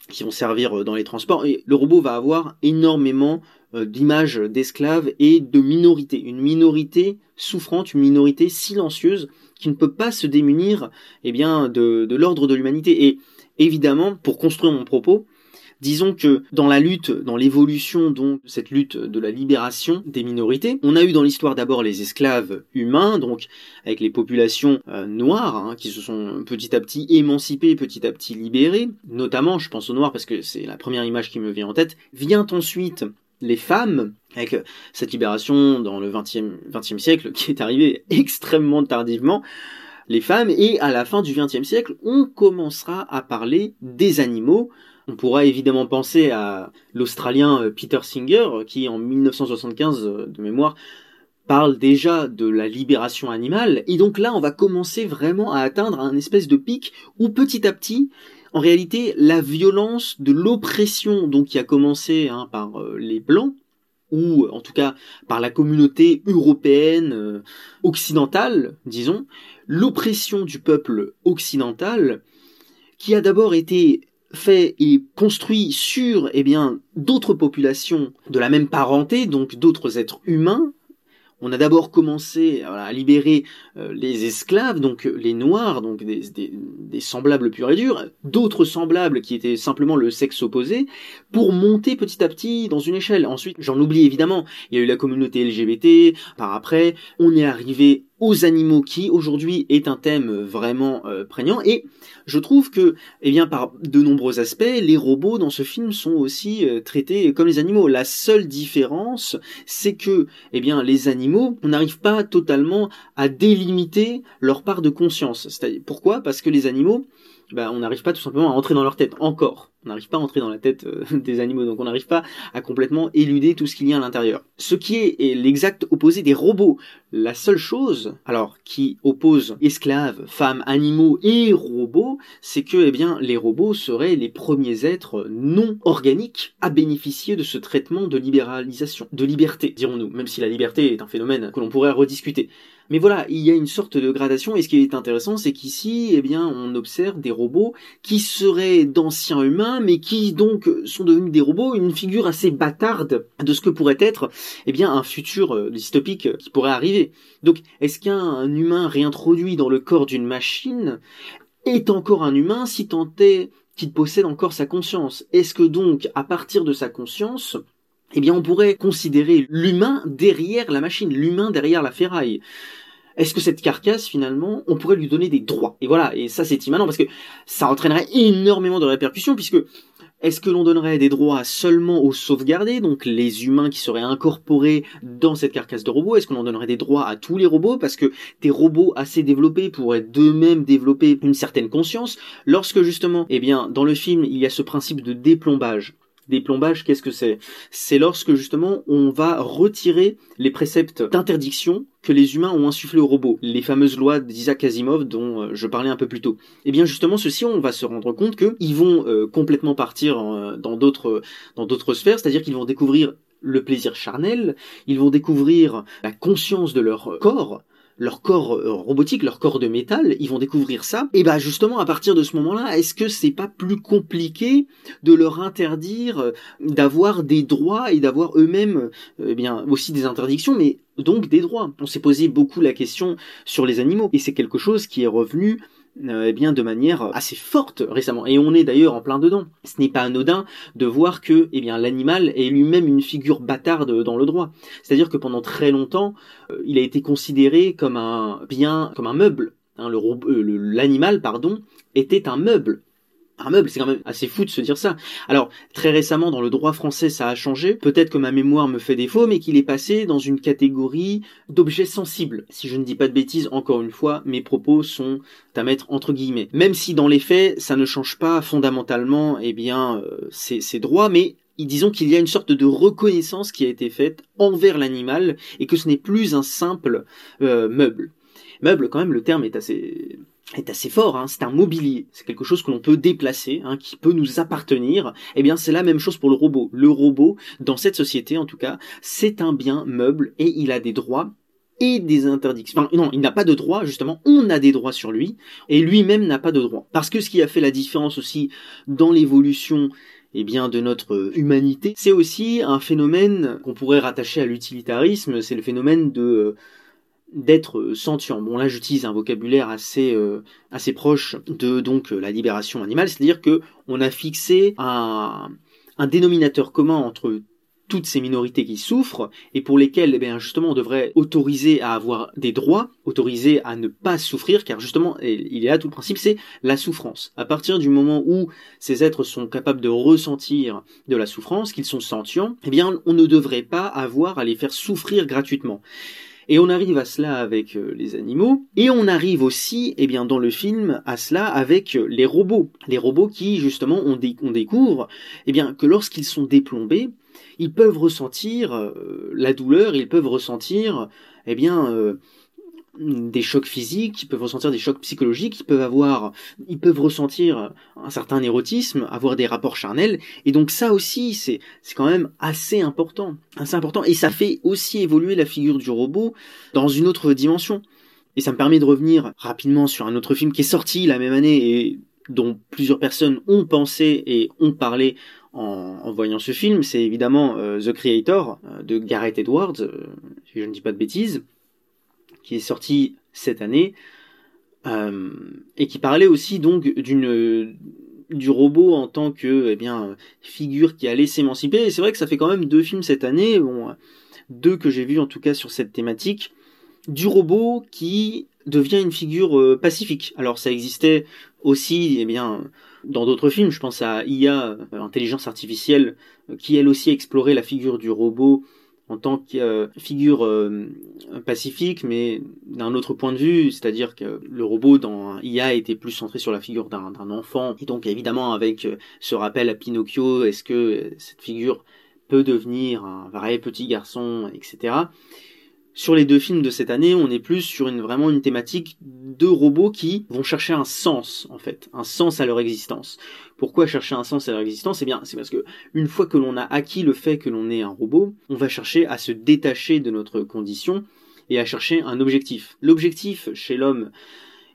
[SPEAKER 1] qui vont servir dans les transports, et le robot va avoir énormément euh, d'images d'esclaves et de minorités. Une minorité souffrante, une minorité silencieuse qui ne peut pas se démunir eh bien, de, l'ordre de l'humanité. Et évidemment, pour construire mon propos, disons que dans la lutte, dans l'évolution donc cette lutte de la libération des minorités, on a eu dans l'histoire d'abord les esclaves humains, donc avec les populations euh, noires hein, qui se sont petit à petit émancipées, petit à petit libérées, notamment, je pense aux noirs parce que c'est la première image qui me vient en tête, vient ensuite les femmes, avec cette libération dans le XXe siècle qui est arrivée extrêmement tardivement, les femmes, et à la fin du XXe siècle, on commencera à parler des animaux. On pourra évidemment penser à l'Australien euh, Peter Singer, qui en 1975, euh, de mémoire, parle déjà de la libération animale, et donc là on va commencer vraiment à atteindre un espèce de pic où petit à petit en réalité, la violence de l'oppression, donc qui a commencé hein, par euh, les blancs, ou en tout cas par la communauté européenne euh, occidentale, disons, l'oppression du peuple occidental, qui a d'abord été fait et construit sur eh d'autres populations de la même parenté, donc d'autres êtres humains, on a d'abord commencé à libérer euh, les esclaves, donc euh, les noirs, donc des, semblables purs et durs, d'autres semblables qui étaient simplement le sexe opposé, pour monter petit à petit dans une échelle. Ensuite, j'en oublie évidemment, il y a eu la communauté LGBT, par après, on est arrivé aux animaux qui aujourd'hui est un thème vraiment euh, prégnant. Et je trouve que eh bien par de nombreux aspects les robots dans ce film sont aussi euh, traités comme les animaux. La seule différence c'est que eh bien les animaux on n'arrive pas totalement à délimiter leur part de conscience. C'est-à-dire pourquoi? Parce que les animaux ben, on n'arrive pas tout simplement à entrer dans leur tête encore on n'arrive pas à entrer dans la tête euh, des animaux, donc on n'arrive pas à complètement éluder tout ce qu'il y a à l'intérieur. Ce qui est, est l'exact opposé des robots. La seule chose, alors, qui oppose esclaves, femmes, animaux et robots, c'est que, eh bien, les robots seraient les premiers êtres non organiques à bénéficier de ce traitement de libéralisation, de liberté, dirons-nous, même si la liberté est un phénomène que l'on pourrait rediscuter. Mais voilà, il y a une sorte de gradation, et ce qui est intéressant, c'est qu'ici, eh bien, on observe des robots qui seraient d'anciens humains, mais qui donc sont devenus des robots, une figure assez bâtarde de ce que pourrait être, eh bien, un futur euh, dystopique qui pourrait arriver. Donc, est-ce qu'un humain réintroduit dans le corps d'une machine est encore un humain si tant est qu'il possède encore sa conscience? Est-ce que donc, à partir de sa conscience, eh bien on pourrait considérer l'humain derrière la machine, l'humain derrière la ferraille? Est-ce que cette carcasse, finalement, on pourrait lui donner des droits? Et voilà, et ça c'est immanent parce que ça entraînerait énormément de répercussions puisque est-ce que l'on donnerait des droits seulement aux sauvegardés, donc les humains qui seraient incorporés dans cette carcasse de robots? Est-ce que l'on donnerait des droits à tous les robots Parce que des robots assez développés pourraient d'eux-mêmes développer une certaine conscience? Lorsque justement, eh bien, dans le film, il y a ce principe de déplombage Déplombage, qu'est-ce que c'est? C'est lorsque justement on va retirer les préceptes d'interdiction que les humains ont insufflés aux robots, les fameuses lois d'Isaac Asimov dont euh, je parlais un peu plus tôt. Et eh bien justement, ceux-ci, on va se rendre compte qu'ils vont euh, complètement partir dans d'autres dans d'autres sphères, c'est-à-dire qu'ils vont découvrir le plaisir charnel, ils vont découvrir la conscience de leur corps, leur corps euh, robotique, leur corps de métal, ils vont découvrir ça. Et bah justement à partir de ce moment-là, est-ce que c'est pas plus compliqué de leur interdire euh, d'avoir des droits et d'avoir eux-mêmes euh, eh bien aussi des interdictions, mais donc des droits? On s'est posé beaucoup la question sur les animaux et c'est quelque chose qui est revenu euh, eh bien de manière assez forte récemment et on est d'ailleurs en plein dedans. Ce n'est pas anodin de voir que eh bien l'animal est lui-même une figure bâtarde dans le droit. C'est-à-dire que pendant très longtemps, euh, il a été considéré comme un bien comme un meuble. Hein, euh, l'animal pardon était un meuble un meuble, c'est quand même assez fou de se dire ça. Alors, très récemment, dans le droit français, ça a changé. Peut-être que ma mémoire me fait défaut, mais qu'il est passé dans une catégorie d'objets sensibles. Si je ne dis pas de bêtises, encore une fois, mes propos sont à mettre entre guillemets. Même si dans les faits, ça ne change pas fondamentalement, eh bien, euh, ces, droits, mais disons qu'il y a une sorte de reconnaissance qui a été faite envers l'animal et que ce n'est plus un simple euh, meuble. Meuble, quand même, le terme est assez est assez fort, hein. c'est un mobilier, c'est quelque chose que l'on peut déplacer, hein, qui peut nous appartenir. Eh bien, c'est la même chose pour le robot. Le robot, dans cette société en tout cas, c'est un bien meuble et il a des droits et des interdictions. Enfin, non, il n'a pas de droits, justement, on a des droits sur lui, et lui-même n'a pas de droits. Parce que ce qui a fait la différence aussi dans l'évolution eh bien, de notre humanité, c'est aussi un phénomène qu'on pourrait rattacher à l'utilitarisme, c'est le phénomène de d'être sentient. Bon là j'utilise un vocabulaire assez euh, assez proche de donc la libération animale, c'est-à-dire que on a fixé un, un dénominateur commun entre toutes ces minorités qui souffrent et pour lesquelles eh bien, justement on devrait autoriser à avoir des droits, autoriser à ne pas souffrir car justement il est là tout le principe c'est la souffrance. À partir du moment où ces êtres sont capables de ressentir de la souffrance, qu'ils sont sentients, eh bien on ne devrait pas avoir à les faire souffrir gratuitement. Et on arrive à cela avec euh, les animaux, et on arrive aussi, eh bien, dans le film, à cela avec euh, les robots. Les robots qui, justement, on, découvre, eh bien, que lorsqu'ils sont déplombés, ils peuvent ressentir euh, la douleur, ils peuvent ressentir, eh bien, des chocs physiques, ils peuvent ressentir des chocs psychologiques, ils peuvent avoir, ils peuvent ressentir un certain érotisme, avoir des rapports charnels, et donc ça aussi, c'est, c'est quand même assez important, assez important, et ça fait aussi évoluer la figure du robot dans une autre dimension. Et ça me permet de revenir rapidement sur un autre film qui est sorti la même année et dont plusieurs personnes ont pensé et ont parlé en, voyant ce film, c'est évidemment euh, The Creator euh, de Gareth Edwards, euh, si je ne dis pas de bêtises qui est sorti cette année, euh, et qui parlait aussi donc du robot en tant que eh figure qui allait s'émanciper. Et c'est vrai que ça fait quand même deux films cette année, bon, deux que j'ai vus en tout cas sur cette thématique, du robot qui devient une figure euh, pacifique. Alors ça existait aussi eh bien dans d'autres films, je pense à IA, euh, intelligence artificielle, qui elle aussi explorait la figure du robot en tant que euh, figure euh, pacifique, mais d'un autre point de vue, c'est-à-dire que le robot dans IA était plus centré sur la figure d'un enfant, et donc évidemment avec euh, ce rappel à Pinocchio, est-ce que cette figure peut devenir un vrai petit garçon, etc. Sur les deux films de cette année, on est plus sur une, vraiment une thématique de robots qui vont chercher un sens, en fait, un sens à leur existence. Pourquoi chercher un sens à leur existence? Eh bien, c'est parce que une fois que l'on a acquis le fait que l'on est un robot, on va chercher à se détacher de notre condition et à chercher un objectif. L'objectif chez l'homme,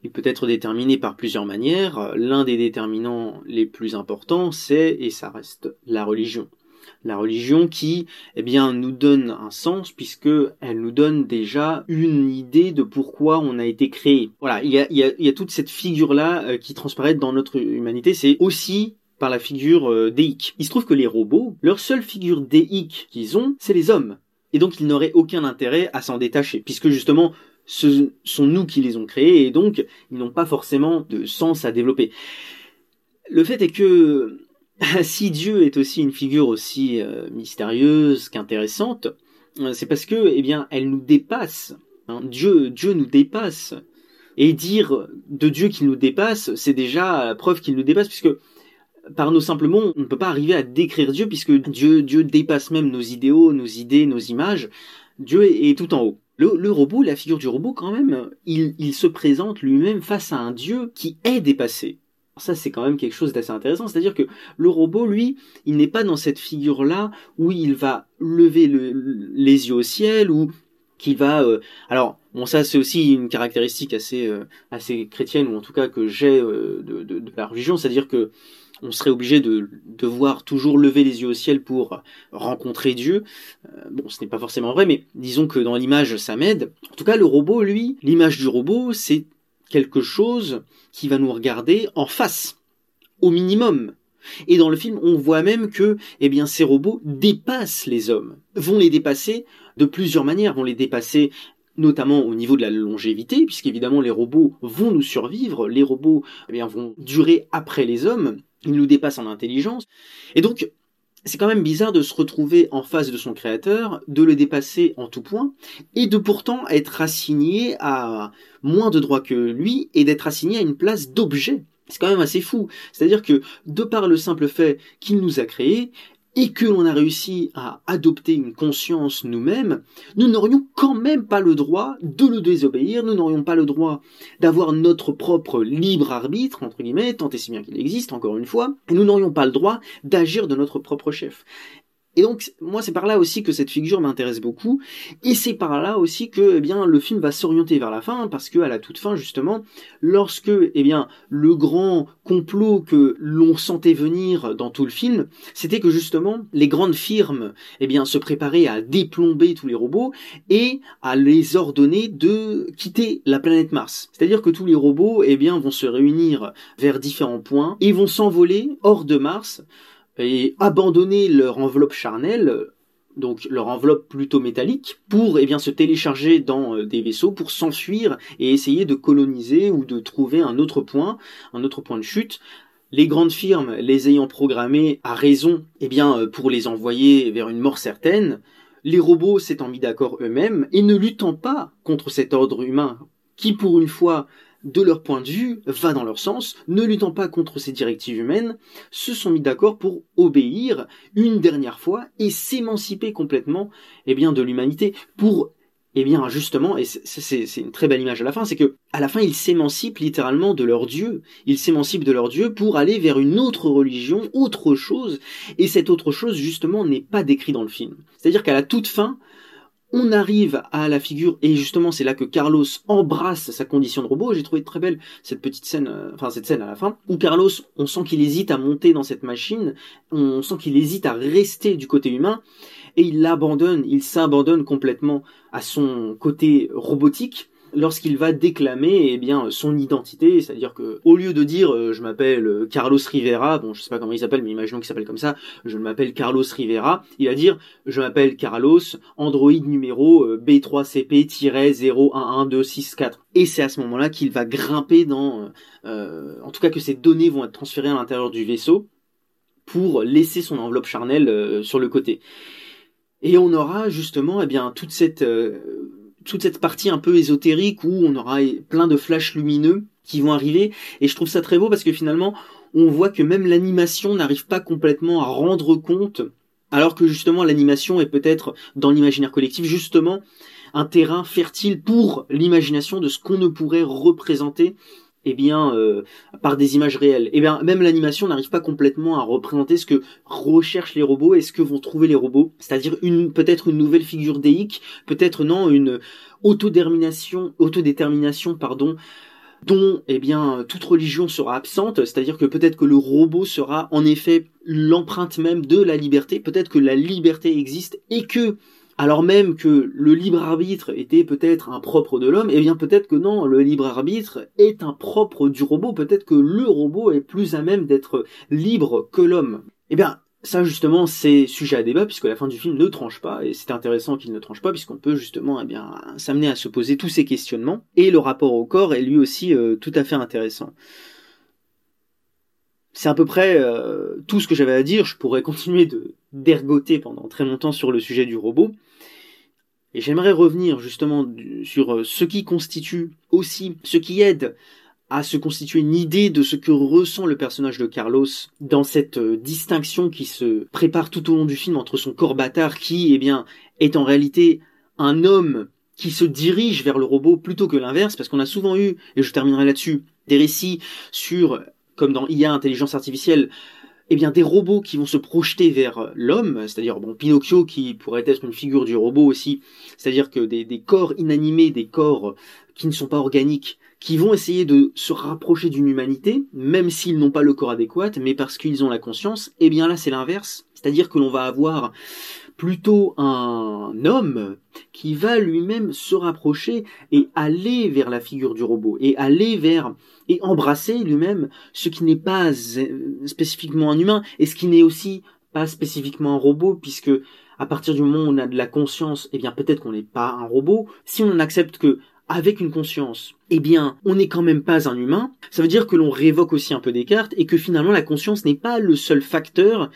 [SPEAKER 1] il peut être déterminé par plusieurs manières. L'un des déterminants les plus importants, c'est, et ça reste, la religion la religion qui eh bien nous donne un sens puisque elle nous donne déjà une idée de pourquoi on a été créé. Voilà, il y a, toute cette figure là euh, qui transparaît dans notre humanité, c'est aussi par la figure euh, déique. Il se trouve que les robots, leur seule figure déique qu'ils ont, c'est les hommes. Et donc ils n'auraient aucun intérêt à s'en détacher, puisque justement ce sont nous qui les ont créés, et donc ils n'ont pas forcément de sens à développer. Le fait est que si Dieu est aussi une figure aussi euh, mystérieuse qu'intéressante, euh, c'est parce que, eh bien, elle nous dépasse. Hein. Dieu, Dieu nous dépasse. Et dire de Dieu qu'il nous dépasse, c'est déjà preuve qu'il nous dépasse, puisque par nos simples mots, on ne peut pas arriver à décrire Dieu puisque Dieu, Dieu dépasse même nos idéaux, nos idées, nos images. Dieu est, tout en haut. Le, robot, la figure du robot, quand même, il se présente lui-même face à un Dieu qui est dépassé. Ça, c'est quand même quelque chose d'assez intéressant. C'est-à-dire que le robot, lui, il n'est pas dans cette figure-là où il va lever les yeux au ciel ou qu'il va. Euh, alors, bon, ça, c'est aussi une caractéristique assez, euh, assez chrétienne ou en tout cas que j'ai euh, de, la religion. C'est-à-dire que on serait obligé de devoir toujours lever les yeux au ciel pour rencontrer Dieu. Bon, ce n'est pas forcément vrai, mais disons que dans l'image, ça m'aide. En tout cas, le robot, lui, l'image du robot, c'est quelque chose qui va nous regarder en face, au minimum. Et dans le film, on voit même que, eh ces robots dépassent les hommes, vont les dépasser de plusieurs manières, vont les dépasser notamment au niveau de la longévité, puisqu'évidemment les robots vont nous survivre, les robots eh bien, vont durer après les hommes, il nous dépasse en intelligence. Et donc, c'est quand même bizarre de se retrouver en face de son créateur, de le dépasser en tout point, et de pourtant être assigné à moins de droits que lui, et d'être assigné à une place d'objet. C'est quand même assez fou. C'est-à-dire que, de par le simple fait qu'il nous a créés, et que l'on a réussi à adopter une conscience nous-mêmes, nous n'aurions quand même pas le droit de le désobéir, nous n'aurions pas le droit d'avoir notre propre libre arbitre, entre guillemets, tant et si bien qu'il existe, encore une fois, et nous n'aurions pas le droit d'agir de notre propre chef. Et donc, moi, c'est par là aussi que cette figure m'intéresse beaucoup, et c'est par là aussi que, eh bien, le film va s'orienter vers la fin, parce que à la toute fin, justement, lorsque, eh bien, le grand complot que l'on sentait venir dans tout le film, c'était que justement, les grandes firmes, eh bien, se préparaient à déplomber tous les robots et à les ordonner de quitter la planète Mars. C'est-à-dire que tous les robots, eh bien, vont se réunir vers différents points et vont s'envoler hors de Mars et abandonner leur enveloppe charnelle, donc leur enveloppe plutôt métallique, pour eh se télécharger dans euh, des vaisseaux pour s'enfuir et essayer de coloniser ou de trouver un autre point, un autre point de chute. Les grandes firmes, les ayant programmés à raison, eh bien euh, pour les envoyer vers une mort certaine, les robots s'étant mis d'accord eux-mêmes et ne luttant pas contre cet ordre humain qui pour une fois de leur point de vue, va dans leur sens, ne luttant pas contre ces directives humaines, se sont mis d'accord pour obéir une dernière fois et s'émanciper complètement eh bien, de l'humanité pour eh bien justement, et c'est une très belle image à la fin, c'est que à la fin ils s'émancipent littéralement de leur Dieu, ils s'émancipent de leur Dieu pour aller vers une autre religion, autre chose, et cette autre chose justement n'est pas décrit dans le film. C'est-à-dire qu'à la toute fin, on arrive à la figure et justement c'est là que Carlos embrasse sa condition de robot. J'ai trouvé très belle cette petite scène, euh, enfin cette scène à la fin où Carlos, on sent qu'il hésite à monter dans cette machine, on sent qu'il hésite à rester du côté humain et il l'abandonne, il s'abandonne complètement à son côté robotique lorsqu'il va déclamer eh bien son identité, c'est-à-dire que au lieu de dire euh, je m'appelle euh, Carlos Rivera, bon je sais pas comment il s'appelle mais imaginons qu'il s'appelle comme ça, je m'appelle Carlos Rivera, il va dire je m'appelle Carlos, Android numéro euh, B3CP-011264 et c'est à ce moment-là qu'il va grimper dans en tout cas que ces données vont être transférées à l'intérieur du vaisseau pour laisser son enveloppe charnelle sur le côté. Et on aura justement eh bien toute cette toute cette partie un peu ésotérique où on aura plein de flashs lumineux qui vont arriver. Et je trouve ça très beau parce que finalement on voit que même l'animation n'arrive pas complètement à rendre compte alors que justement l'animation est peut-être dans l'imaginaire collectif justement un terrain fertile pour l'imagination de ce qu'on ne pourrait représenter eh bien, euh, par des images réelles. Eh bien, même l'animation n'arrive pas complètement à représenter ce que recherchent les robots et ce que vont trouver les robots. C'est-à-dire une, peut-être une nouvelle figure déique, peut-être non, une autodétermination, autodétermination, pardon, dont eh bien toute religion sera absente, c'est-à-dire que peut-être que le robot sera en effet l'empreinte même de la liberté, peut-être que la liberté existe et que alors même que le libre arbitre était peut-être un propre de l'homme, eh bien peut-être que non, le libre arbitre est un propre du robot, peut-être que le robot est plus à même d'être libre que l'homme. Eh bien, ça justement c'est sujet à débat puisque la fin du film ne tranche pas et c'est intéressant qu'il ne tranche pas puisqu'on peut justement eh bien s'amener à se poser tous ces questionnements et le rapport au corps est lui aussi euh, tout à fait intéressant. C'est à peu près euh, tout ce que j'avais à dire. Je pourrais continuer de d'ergoter pendant très longtemps sur le sujet du robot. Et j'aimerais revenir justement sur euh, ce qui constitue aussi, ce qui aide à se constituer une idée de ce que ressent le personnage de Carlos dans cette euh, distinction qui se prépare tout au long du film entre son corps bâtard qui, eh bien, est en réalité un homme qui se dirige vers le robot plutôt que l'inverse, parce qu'on a souvent eu, et je terminerai là-dessus, des récits sur, comme dans IA, intelligence artificielle, eh bien des robots qui vont se projeter vers l'homme, c'est-à-dire bon Pinocchio qui pourrait être une figure du robot aussi, c'est-à-dire que des, corps inanimés, des corps qui ne sont pas organiques, qui vont essayer de se rapprocher d'une humanité, même s'ils n'ont pas le corps adéquat, mais parce qu'ils ont la conscience, eh bien là c'est l'inverse, c'est-à-dire que l'on va avoir plutôt un homme qui va lui-même se rapprocher et aller vers la figure du robot et aller vers et embrasser lui-même ce qui n'est pas spécifiquement un humain et ce qui n'est aussi pas spécifiquement un robot puisque à partir du moment où on a de la conscience, eh bien peut-être qu'on n'est pas un robot. Si on accepte que avec une conscience, eh bien, on n'est quand même pas un humain, ça veut dire que l'on révoque aussi un peu des cartes et que finalement la conscience n'est pas le seul facteur,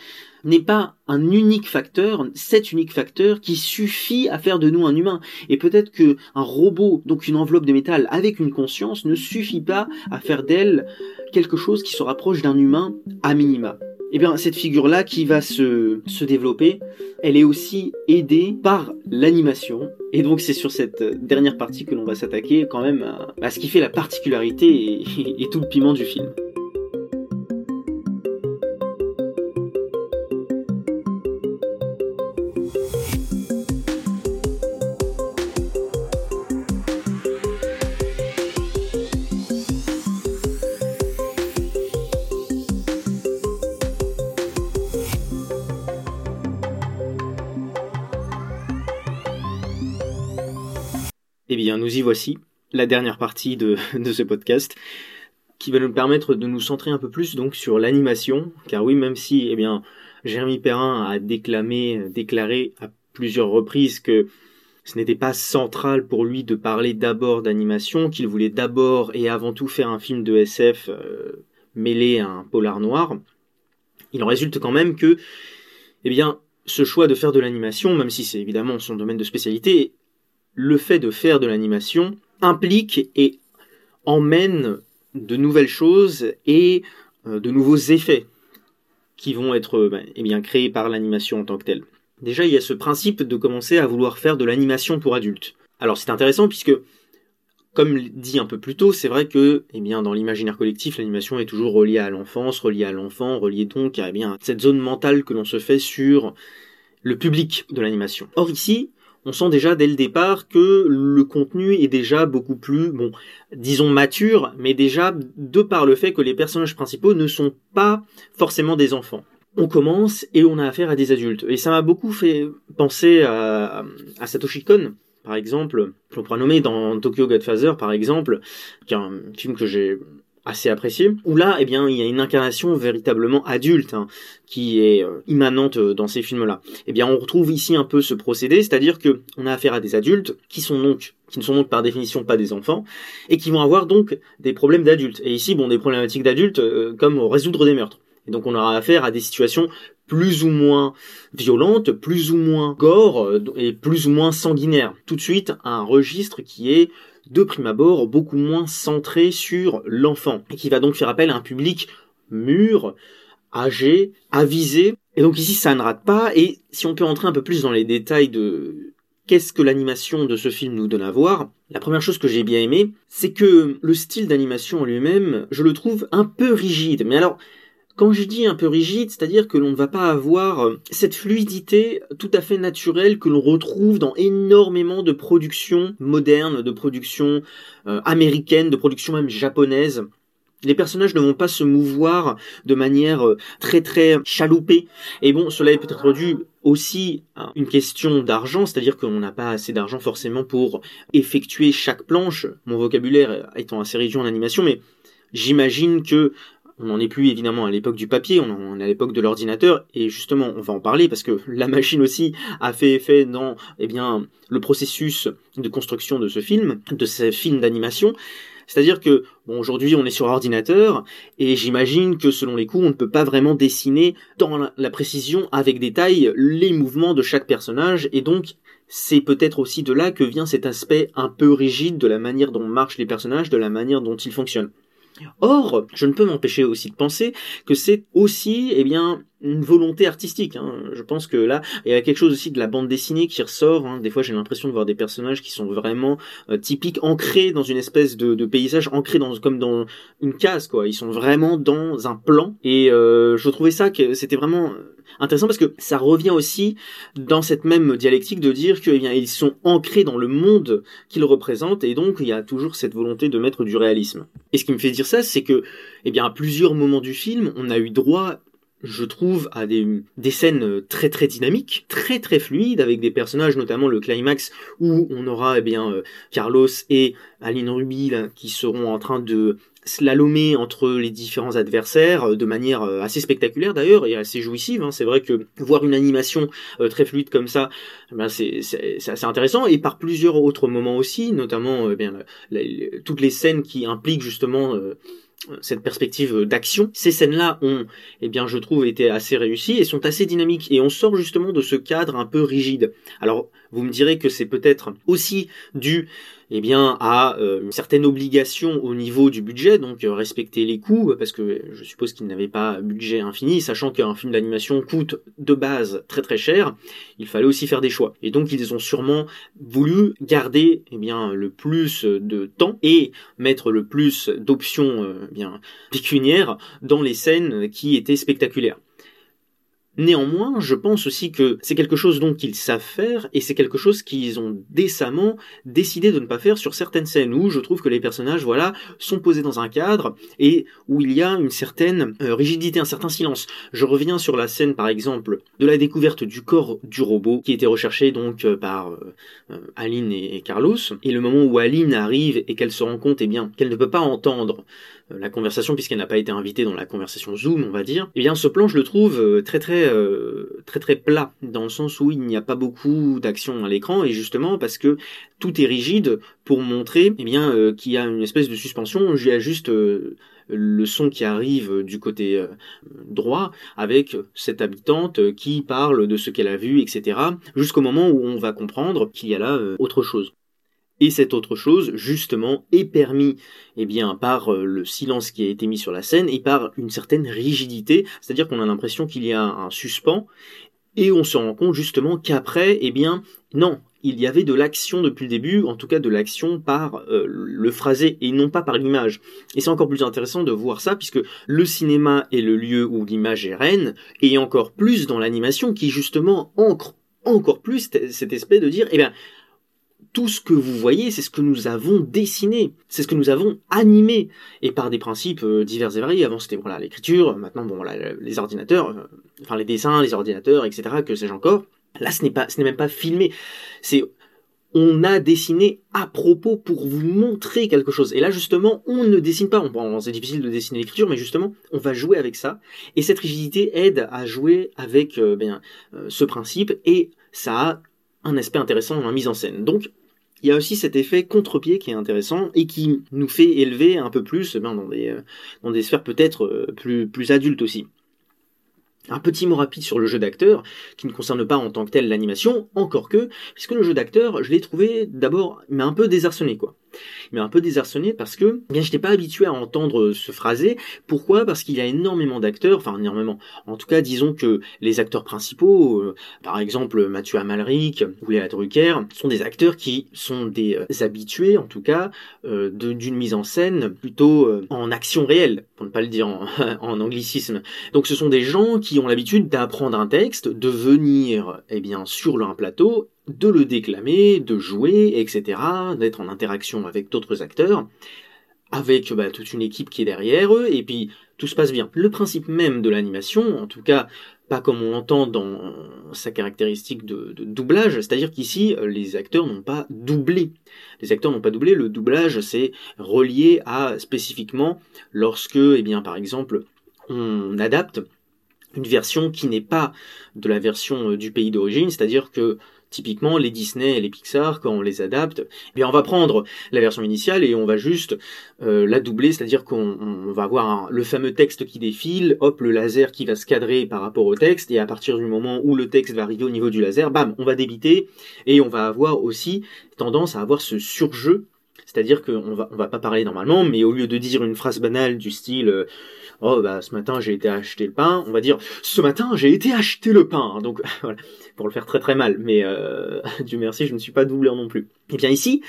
[SPEAKER 1] n'est pas un unique facteur, cet unique facteur qui suffit à faire de nous un humain. Et peut-être que un robot, donc une enveloppe de métal avec une conscience, ne suffit pas à faire d'elle quelque chose qui se rapproche d'un humain à minima eh bien cette figure-là qui va se, se développer, elle est aussi aidée par l'animation. Et donc c'est sur cette dernière partie que l'on va s'attaquer quand même à, ce qui fait la particularité et tout le piment du film. Nous y voici, la dernière partie de, ce podcast, qui va nous permettre de nous centrer un peu plus donc sur l'animation, car oui, même si, eh bien, Jérémy Perrin a déclamé, déclaré à plusieurs reprises que ce n'était pas central pour lui de parler d'abord d'animation, qu'il voulait d'abord et avant tout faire un film de SF euh, mêlé à un polar noir. Il en résulte quand même que, eh bien, ce choix de faire de l'animation, même si c'est évidemment son domaine de spécialité, le fait de faire de l'animation implique et emmène de nouvelles choses et euh, de nouveaux effets qui vont être ben, eh bien, créés par l'animation en tant que telle. Déjà, il y a ce principe de commencer à vouloir faire de l'animation pour adultes. Alors c'est intéressant puisque, comme dit un peu plus tôt, c'est vrai que eh dans l'imaginaire collectif, l'animation est toujours reliée à l'enfance, reliée à l'enfant, reliée donc à eh cette zone mentale que l'on se fait sur le public de l'animation. Or ici, on sent déjà dès le départ que le contenu est déjà beaucoup plus, bon, disons mature, mais déjà de par le fait que les personnages principaux ne sont pas forcément des enfants. On commence et on a affaire à des adultes. Et ça m'a beaucoup fait penser à, Satoshi Kon, par exemple, on pourrait nommer dans Tokyo Godfather, par exemple, qui est un film que j'ai assez apprécié, où là, eh bien, il y a une incarnation véritablement adulte hein, qui est euh, immanente euh, dans ces films-là. Eh bien, on retrouve ici un peu ce procédé, c'est-à-dire que on a affaire à des adultes qui sont donc qui ne sont donc par définition pas des enfants et qui vont avoir donc des problèmes d'adultes. Et ici, bon, des problématiques d'adultes euh, comme résoudre des meurtres. Et donc, on aura affaire à des situations plus ou moins violentes, plus ou moins gore et plus ou moins sanguinaires. Tout de suite, un registre qui est de prime abord beaucoup moins centré sur l'enfant, et qui va donc faire appel à un public mûr, âgé, avisé. Et donc ici, ça ne rate pas, et si on peut entrer un peu plus dans les détails de qu'est-ce que l'animation de ce film nous donne à voir, la première chose que j'ai bien aimé, c'est que le style d'animation en lui-même, je le trouve un peu rigide. Mais alors, quand je dis un peu rigide, c'est-à-dire que l'on ne va pas avoir euh, cette fluidité tout à fait naturelle que l'on retrouve dans énormément de productions modernes, de productions euh, américaines, de productions même japonaises. Les personnages ne vont pas se mouvoir de manière euh, très très chaloupée. Et bon, cela est peut-être dû aussi à une question d'argent, c'est-à-dire qu'on n'a pas assez d'argent forcément pour effectuer chaque planche. Mon vocabulaire étant assez réduit en animation, mais j'imagine que on n'en est plus évidemment à l'époque du papier, on, est à l'époque de l'ordinateur, et justement, on va en parler parce que la machine aussi a fait effet dans, eh bien, le processus de construction de ce film, de ce film d'animation. C'est-à-dire que, bon, aujourd'hui, on est sur ordinateur, et j'imagine que selon les coups, on ne peut pas vraiment dessiner dans la précision, avec détail, les mouvements de chaque personnage, et donc, c'est peut-être aussi de là que vient cet aspect un peu rigide de la manière dont marchent les personnages, de la manière dont ils fonctionnent. Or, je ne peux m'empêcher aussi de penser que c'est aussi, eh bien, une volonté artistique. Hein. Je pense que là, il y a quelque chose aussi de la bande dessinée qui ressort. Hein. Des fois, j'ai l'impression de voir des personnages qui sont vraiment euh, typiques, ancrés dans une espèce de, de, paysage, ancrés dans comme dans une case, quoi. Ils sont vraiment dans un plan. Et euh, je trouvais ça que c'était vraiment intéressant parce que ça revient aussi dans cette même dialectique de dire que eh bien ils sont ancrés dans le monde qu'ils représentent et donc il y a toujours cette volonté de mettre du réalisme. Et ce qui me fait dire ça, c'est que eh bien à plusieurs moments du film, on a eu droit je trouve, à des, des scènes très très dynamiques, très très fluides, avec des personnages, notamment le climax, où on aura eh bien euh, Carlos et Aline Ruby qui seront en train de slalomer entre les différents adversaires euh, de manière euh, assez spectaculaire d'ailleurs et assez jouissive. Hein. C'est vrai que voir une animation très fluide comme ça, eh ben c'est assez intéressant et par plusieurs autres moments aussi, notamment eh bien toutes les scènes qui impliquent justement cette perspective d'action. Ces scènes-là ont, eh bien, je trouve, été assez réussies et sont assez dynamiques. Et on sort justement de ce cadre un peu rigide. Alors, vous me direz que c'est peut-être aussi dû eh à euh, une certaine obligation au niveau du budget, donc euh, respecter les coûts, parce que je suppose qu'ils n'avaient pas budget infini, sachant qu'un film d'animation coûte de base très très cher, il fallait aussi faire des choix. Et donc ils ont sûrement voulu garder eh le plus de temps et mettre le plus d'options euh, bien pécuniaires dans les scènes qui étaient spectaculaires. Néanmoins, je pense aussi que c'est quelque chose donc qu'ils savent faire et c'est quelque chose qu'ils ont décemment décidé de ne pas faire sur certaines scènes où je trouve que les personnages, voilà, sont posés dans un cadre et où il y a une certaine euh, rigidité, un certain silence. Je reviens sur la scène par exemple de la découverte du corps du robot qui était recherché donc euh, par euh, Aline et, Carlos et le moment où Aline arrive et qu'elle se rend compte eh bien qu'elle ne peut pas entendre la conversation puisqu'elle n'a pas été invitée dans la conversation Zoom, on va dire. Eh bien, ce plan, je le trouve euh, très très euh, très très plat dans le sens où il n'y a pas beaucoup d'action à l'écran et justement parce que tout est rigide pour montrer eh bien qu'il y a une espèce de suspension. Il y a juste le son qui arrive du côté droit avec cette habitante qui parle de ce qu'elle a vu, etc. Jusqu'au moment où on va comprendre qu'il y a là autre chose. Et cette autre chose, justement, est permis eh bien, par euh, le silence qui a été mis sur la scène et par une certaine rigidité, c'est-à-dire qu'on a l'impression qu'il y a un suspens, et on se rend compte justement qu'après, eh bien, non, il y avait de l'action depuis le début, en tout cas de l'action par euh, le phrasé et non pas par l'image. Et c'est encore plus intéressant de voir ça puisque le cinéma est le lieu où l'image est reine, et encore plus dans l'animation qui justement ancre encore plus cet aspect de dire, eh bien, tout ce que vous voyez, c'est ce que nous avons dessiné, c'est ce que nous avons animé, et par des principes euh, divers et variés. Avant c'était l'écriture, maintenant bon les ordinateurs, euh, enfin les dessins, les ordinateurs, etc. Que sais-je encore. Là, ce n'est pas, ce n'est même pas filmé. C'est on a dessiné à propos pour vous montrer quelque chose. Et là, justement, on ne dessine pas. C'est difficile de dessiner l'écriture, mais justement, on va jouer avec ça. Et cette rigidité aide à jouer avec euh, ben, ce principe, et ça a un aspect intéressant dans la mise en scène. Donc, il y a aussi cet effet contre-pied qui est intéressant et qui nous fait élever un peu plus ben, dans, des, euh, dans des sphères peut-être euh, plus, plus adultes aussi. Un petit mot rapide sur le jeu d'acteur, qui ne concerne pas en tant que tel l'animation, encore que, puisque le jeu d'acteur, je l'ai trouvé d'abord, mais un peu désarçonné, quoi mais un peu désarçonné parce que eh bien j'étais pas habitué à entendre ce phrasé. Pourquoi? Parce qu'il y a énormément d'acteurs, enfin énormément. En tout cas, disons que les acteurs principaux, euh, par exemple Mathieu Amalric ou Léa Drucker, sont des acteurs qui sont des euh, habitués, en tout cas, euh, d'une mise en scène plutôt en action réelle, pour ne pas le dire en, en anglicisme. Donc ce sont des gens qui ont l'habitude d'apprendre un texte, de venir eh bien sur un plateau de le déclamer, de jouer, etc., d'être en interaction avec d'autres acteurs, avec bah, toute une équipe qui est derrière eux, et puis tout se passe bien. Le principe même de l'animation, en tout cas pas comme on l'entend dans sa caractéristique de, doublage, c'est-à-dire qu'ici les acteurs n'ont pas doublé. Les acteurs n'ont pas doublé, le doublage c'est relié à spécifiquement lorsque, eh bien par exemple, on adapte une version qui n'est pas de la version du pays d'origine, c'est-à-dire que Typiquement, les Disney et les Pixar, quand on les adapte, eh bien on va prendre la version initiale et on va juste euh, la doubler, c'est-à-dire qu'on va avoir le fameux texte qui défile, hop, le laser qui va se cadrer par rapport au texte, et à partir du moment où le texte va arriver au niveau du laser, bam, on va débiter, et on va avoir aussi tendance à avoir ce surjeu C'est-à-dire qu'on va, on va pas parler normalement, mais au lieu de dire une phrase banale du style euh, Oh, bah, ce matin j'ai été acheter le pain, on va dire Ce matin j'ai été acheter le pain. Donc, voilà, pour le faire très très mal, mais euh, Dieu merci, je ne suis pas doubleur non plus. Et bien ici,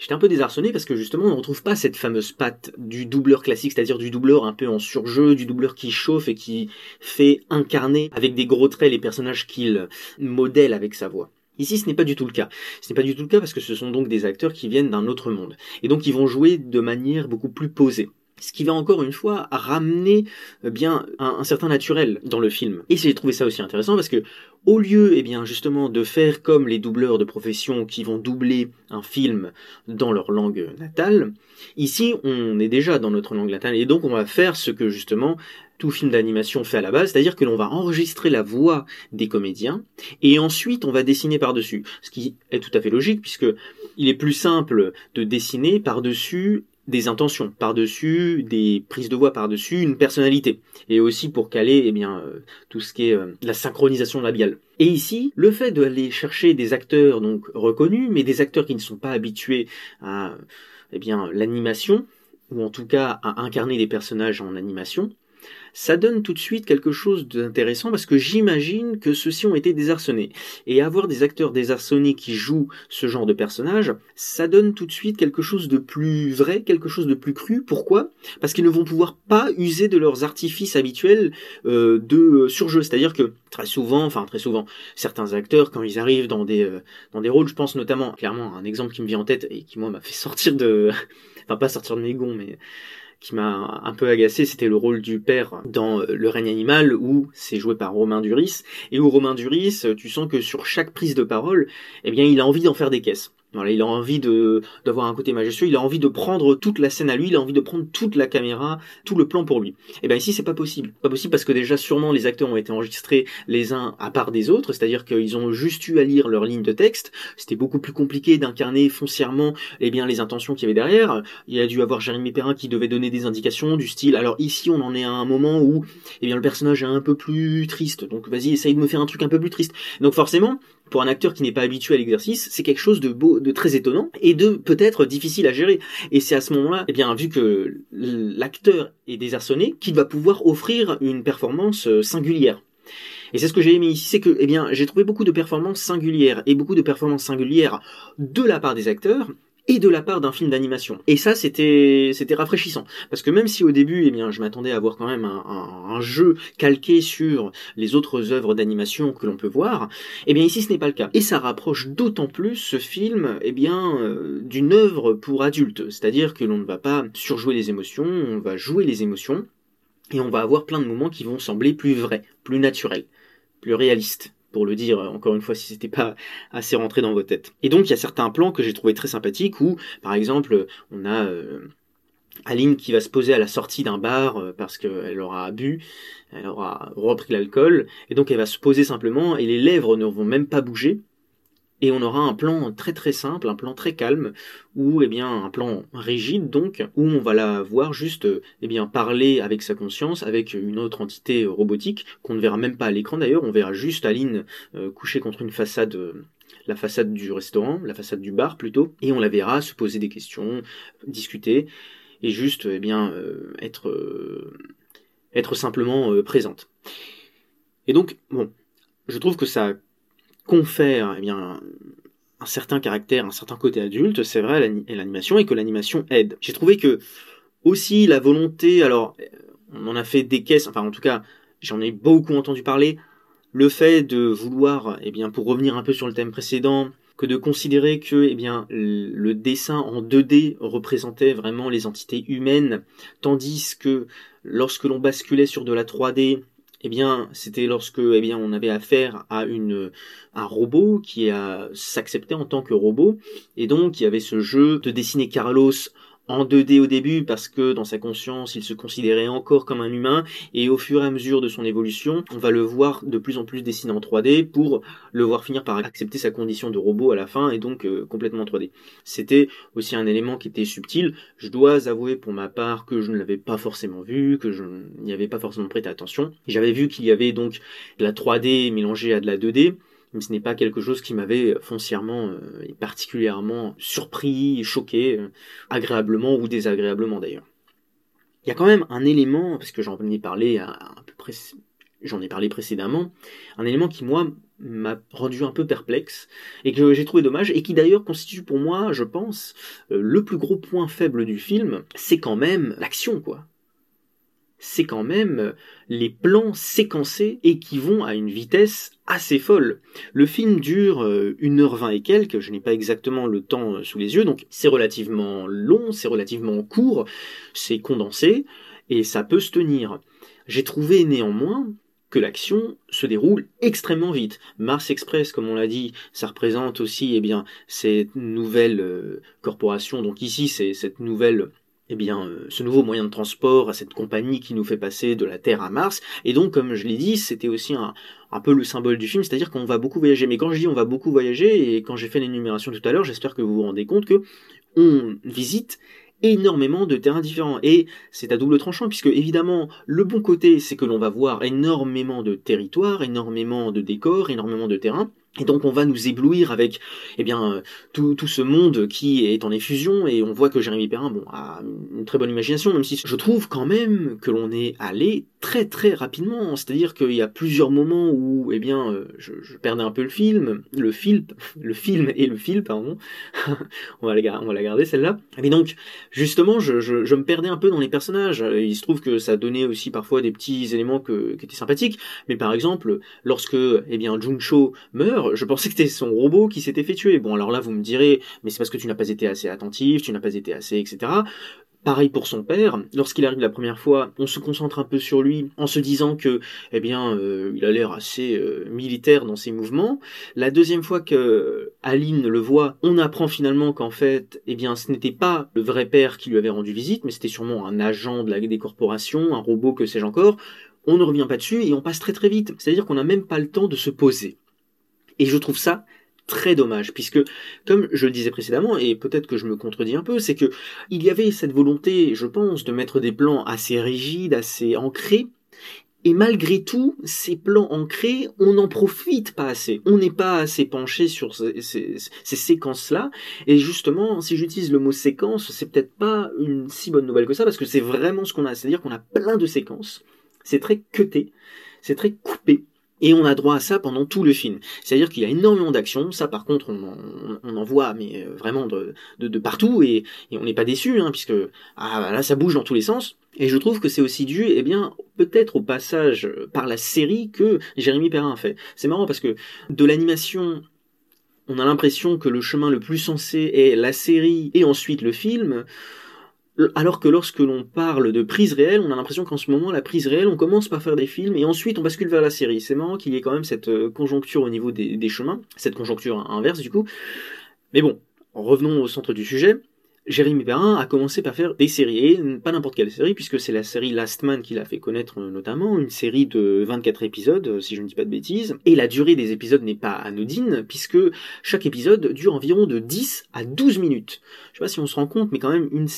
[SPEAKER 1] j'étais un peu désarçonné parce que justement on ne retrouve pas cette fameuse patte du doubleur classique, c'est-à-dire du doubleur un peu en surjeu, du doubleur qui chauffe et qui fait incarner avec des gros traits les personnages qu'il modèle avec sa voix. Ici, ce n'est pas du tout le cas. Ce n'est pas du tout le cas parce que ce sont donc des acteurs qui viennent d'un autre monde. Et donc, ils vont jouer de manière beaucoup plus posée. Ce qui va encore une fois ramener eh bien un, certain naturel dans le film. Et j'ai trouvé ça aussi intéressant parce que au lieu, eh bien, justement, de faire comme les doubleurs de profession qui vont doubler un film dans leur langue natale, ici, on est déjà dans notre langue natale et donc on va faire ce que justement tout film d'animation fait à la base, c'est-à-dire que l'on va enregistrer la voix des comédiens et ensuite on va dessiner par-dessus. Ce qui est tout à fait logique puisque il est plus simple de dessiner par-dessus des intentions, par-dessus des prises de voix, par-dessus une personnalité, et aussi pour caler eh bien euh, tout ce qui est euh, la synchronisation labiale. Et ici, le fait d'aller chercher des acteurs donc reconnus, mais des acteurs qui ne sont pas habitués à eh bien l'animation, ou en tout cas à incarner des personnages en animation, ça donne tout de suite quelque chose d'intéressant parce que j'imagine que ceux-ci ont été désarçonnés. Et avoir des acteurs désarçonnés qui jouent ce genre de personnage, ça donne tout de suite quelque chose de plus vrai, quelque chose de plus cru. Pourquoi? Parce qu'ils ne vont pouvoir pas user de leurs artifices habituels euh, de surjeu. C'est-à-dire que très souvent, enfin très souvent, certains acteurs, quand ils arrivent dans des, euh, dans des rôles, je pense notamment, clairement, un exemple qui me vient en tête et qui moi m'a fait sortir de... enfin pas sortir de mes gonds, mais qui m'a un peu agacé, c'était le rôle du père dans euh, Le règne animal, où c'est joué par Romain Duris, et où Romain Duris, tu sens que sur chaque prise de parole, eh bien, il a envie d'en faire des caisses. Voilà, il a envie de d'avoir un côté majestueux, il a envie de prendre toute la scène à lui, il a envie de prendre toute la caméra, tout le plan pour lui. Et eh bien ici c'est pas possible. Pas possible parce que déjà sûrement les acteurs ont été enregistrés les uns à part des autres, c'est-à-dire qu'ils ont juste eu à lire leur ligne de texte. C'était beaucoup plus compliqué d'incarner foncièrement eh bien les intentions qu'il y avait derrière. Il y a dû avoir Jérémy Perrin qui devait donner des indications du style. Alors ici on en est à un moment où eh bien le personnage est un peu plus triste. Donc vas-y essaye de me faire un truc un peu plus triste. Donc forcément pour un acteur qui n'est pas habitué à l'exercice, c'est quelque chose de très étonnant et de peut-être difficile à gérer. Et c'est à ce moment-là, eh bien, vu que l'acteur est désarçonné, qu'il va pouvoir offrir une performance euh, singulière. Et c'est ce que j'ai aimé ici, c'est que, eh j'ai trouvé beaucoup de performances singulières et beaucoup de performances singulières de la part des acteurs, et de la part d'un film d'animation. Et ça, c'était c'était rafraîchissant, parce que même si au début, eh bien, je m'attendais à voir quand même un, jeu calqué sur les autres œuvres d'animation que l'on peut voir, eh bien ici, ce n'est pas le cas. Et ça rapproche d'autant plus ce film, eh bien, euh, d'une œuvre pour adultes, c'est-à-dire que l'on ne va pas surjouer les émotions, on va jouer les émotions, et on va avoir plein de moments qui vont sembler plus vrais, plus naturels, plus réalistes pour le dire encore une fois si c'était pas assez rentré dans vos têtes. Et donc il y a certains plans que j'ai trouvé très sympathiques où par exemple on a euh, Aline qui va se poser à la sortie d'un bar euh, parce qu'elle aura bu, elle aura repris l'alcool et donc elle va se poser simplement et les lèvres ne vont même pas bouger et on aura un plan très très simple, un plan très calme, ou eh bien un plan rigide donc, où on va la voir juste eh bien parler avec sa conscience, avec une autre entité robotique qu'on ne verra même pas à l'écran d'ailleurs, on verra juste Aline euh, couchée contre une façade. la façade du restaurant, la façade du bar plutôt, et on la verra se poser des questions, discuter, et juste eh bien euh, être euh, être simplement présente. Et donc bon, je trouve que ça confère eh bien, un certain caractère, un certain côté adulte, c'est vrai, l'animation, et que l'animation aide. J'ai trouvé que aussi la volonté, alors on en a fait des caisses, enfin en tout cas j'en ai beaucoup entendu parler, le fait de vouloir, eh bien pour revenir un peu sur le thème précédent, que de considérer que eh bien le dessin en 2D représentait vraiment les entités humaines, tandis que lorsque l'on basculait sur de la 3D, eh bien, c'était lorsque eh bien, on avait affaire à une, un robot qui s'acceptait en tant que robot, et donc il y avait ce jeu de dessiner Carlos en 2D au début parce que dans sa conscience il se considérait encore comme un humain et au fur et à mesure de son évolution on va le voir de plus en plus dessiné en 3D pour le voir finir par accepter sa condition de robot à la fin et donc euh, complètement 3D. C'était aussi un élément qui était subtil. Je dois avouer pour ma part que je ne l'avais pas forcément vu, que je n'y avais pas forcément prêté attention. J'avais vu qu'il y avait donc de la 3D mélangée à de la 2D mais ce n'est pas quelque chose qui m'avait foncièrement et particulièrement surpris, choqué, agréablement ou désagréablement d'ailleurs. Il y a quand même un élément, parce que j'en ai parlé peu j'en ai parlé précédemment, un élément qui moi m'a rendu un peu perplexe et que j'ai trouvé dommage et qui d'ailleurs constitue pour moi, je pense, le plus gros point faible du film, c'est quand même l'action quoi c'est quand même euh, les plans séquencés et qui vont à une vitesse assez folle. Le film dure 1h20 euh, et quelques, je n'ai pas exactement le temps euh, sous les yeux, donc c'est relativement long, c'est relativement court, c'est condensé, et ça peut se tenir. J'ai trouvé néanmoins que l'action se déroule extrêmement vite. Mars Express, comme on l'a dit, ça représente aussi eh bien, cette nouvelle corporation, donc ici c'est cette nouvelle eh bien, euh, ce nouveau moyen de transport à cette compagnie qui nous fait passer de la Terre à Mars. Et donc, comme je l'ai dit, c'était aussi un, un, peu le symbole du film, c'est-à-dire qu'on va beaucoup voyager. Mais quand je dis on va beaucoup voyager, et quand j'ai fait l'énumération tout à l'heure, j'espère que vous vous rendez compte que on visite énormément de terrains différents. Et c'est à double tranchant, puisque évidemment, le bon côté, c'est que l'on va voir énormément de territoires, énormément de décors, énormément de terrains. Et donc on va nous éblouir avec eh bien euh, tout, tout, ce monde qui est en effusion. Et on voit que Jérémy Perrin bon a une très bonne imagination même si je trouve quand même que l'on est allé très très rapidement. C'est-à-dire qu'il y a plusieurs moments où eh bien euh, je, je, perdais un peu le film le film le film et le fil pardon. On va la on va la garder celle-là. Mais donc justement je, je, je, me perdais un peu dans les personnages. Il se trouve que ça donnait aussi parfois des petits éléments que, qui étaient sympathiques. Mais par exemple lorsque eh bien Juncho meurt je pensais que c'était son robot qui s'était fait tuer. Bon, alors là, vous me direz, mais c'est parce que tu n'as pas été assez attentif, tu n'as pas été assez, etc. Pareil pour son père, lorsqu'il arrive la première fois, on se concentre un peu sur lui en se disant que, eh bien, euh, il a l'air assez euh, militaire dans ses mouvements. La deuxième fois que Aline le voit, on apprend finalement qu'en fait, eh bien, ce n'était pas le vrai père qui lui avait rendu visite, mais c'était sûrement un agent de la des corporations, un robot, que sais-je encore. On ne revient pas dessus et on passe très très vite. C'est-à-dire qu'on n'a même pas le temps de se poser. Et je trouve ça très dommage, puisque, comme je le disais précédemment, et peut-être que je me contredis un peu, c'est que il y avait cette volonté, je pense, de mettre des plans assez rigides, assez ancrés, et malgré tout, ces plans ancrés, on n'en profite pas assez. On n'est pas assez penché sur ces, ces séquences-là. Et justement, si j'utilise le mot séquence, c'est peut-être pas une si bonne nouvelle que ça, parce que c'est vraiment ce qu'on a. C'est-à-dire qu'on a plein de séquences. C'est très cuté. C'est très coupé. Et on a droit à ça pendant tout le film. C'est-à-dire qu'il y a énormément d'actions. Ça, par contre, on, en voit, mais euh, vraiment de, partout, et, on n'est pas déçu, hein, puisque ah, là, ça bouge dans tous les sens. Et je trouve que c'est aussi dû, eh bien, peut-être au passage par la série que Jérémy Perrin fait. C'est marrant parce que de l'animation on a l'impression que le chemin le plus sensé est la série et ensuite le film. Alors que lorsque l'on parle de prise réelle, on a l'impression qu'en ce moment, la prise réelle, on commence par faire des films et ensuite on bascule vers la série. C'est marrant qu'il y ait quand même cette euh, conjoncture au niveau des, des chemins, cette conjoncture inverse du coup. Mais bon, revenons au centre du sujet. Jérémy Perrin a commencé par faire des séries, et pas n'importe quelle série, puisque c'est la série Last Man qui l'a fait connaître euh, notamment, une série de 24 épisodes, euh, si je ne dis pas de bêtises, et la durée des épisodes n'est pas anodine, puisque chaque épisode dure environ de 10 à 12 minutes. Je sais pas si on se rend compte, mais quand même une,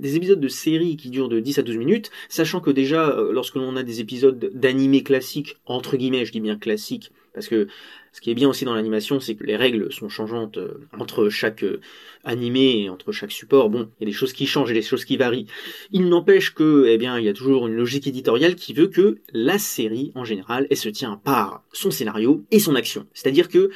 [SPEAKER 1] des épisodes de série qui durent de 10 à 12 minutes, sachant que déjà, euh, lorsque l'on a des épisodes d'animé classiques, entre guillemets, je dis bien classiques, parce que ce qui est bien aussi dans l'animation, c'est que les règles sont changeantes euh, entre chaque euh, animé et entre chaque support. Bon, il y a des choses qui changent et des choses qui varient. Il n'empêche que, eh bien, il y a toujours une logique éditoriale qui veut que la série, en général, elle se tient par son scénario et son action. C'est-à-dire que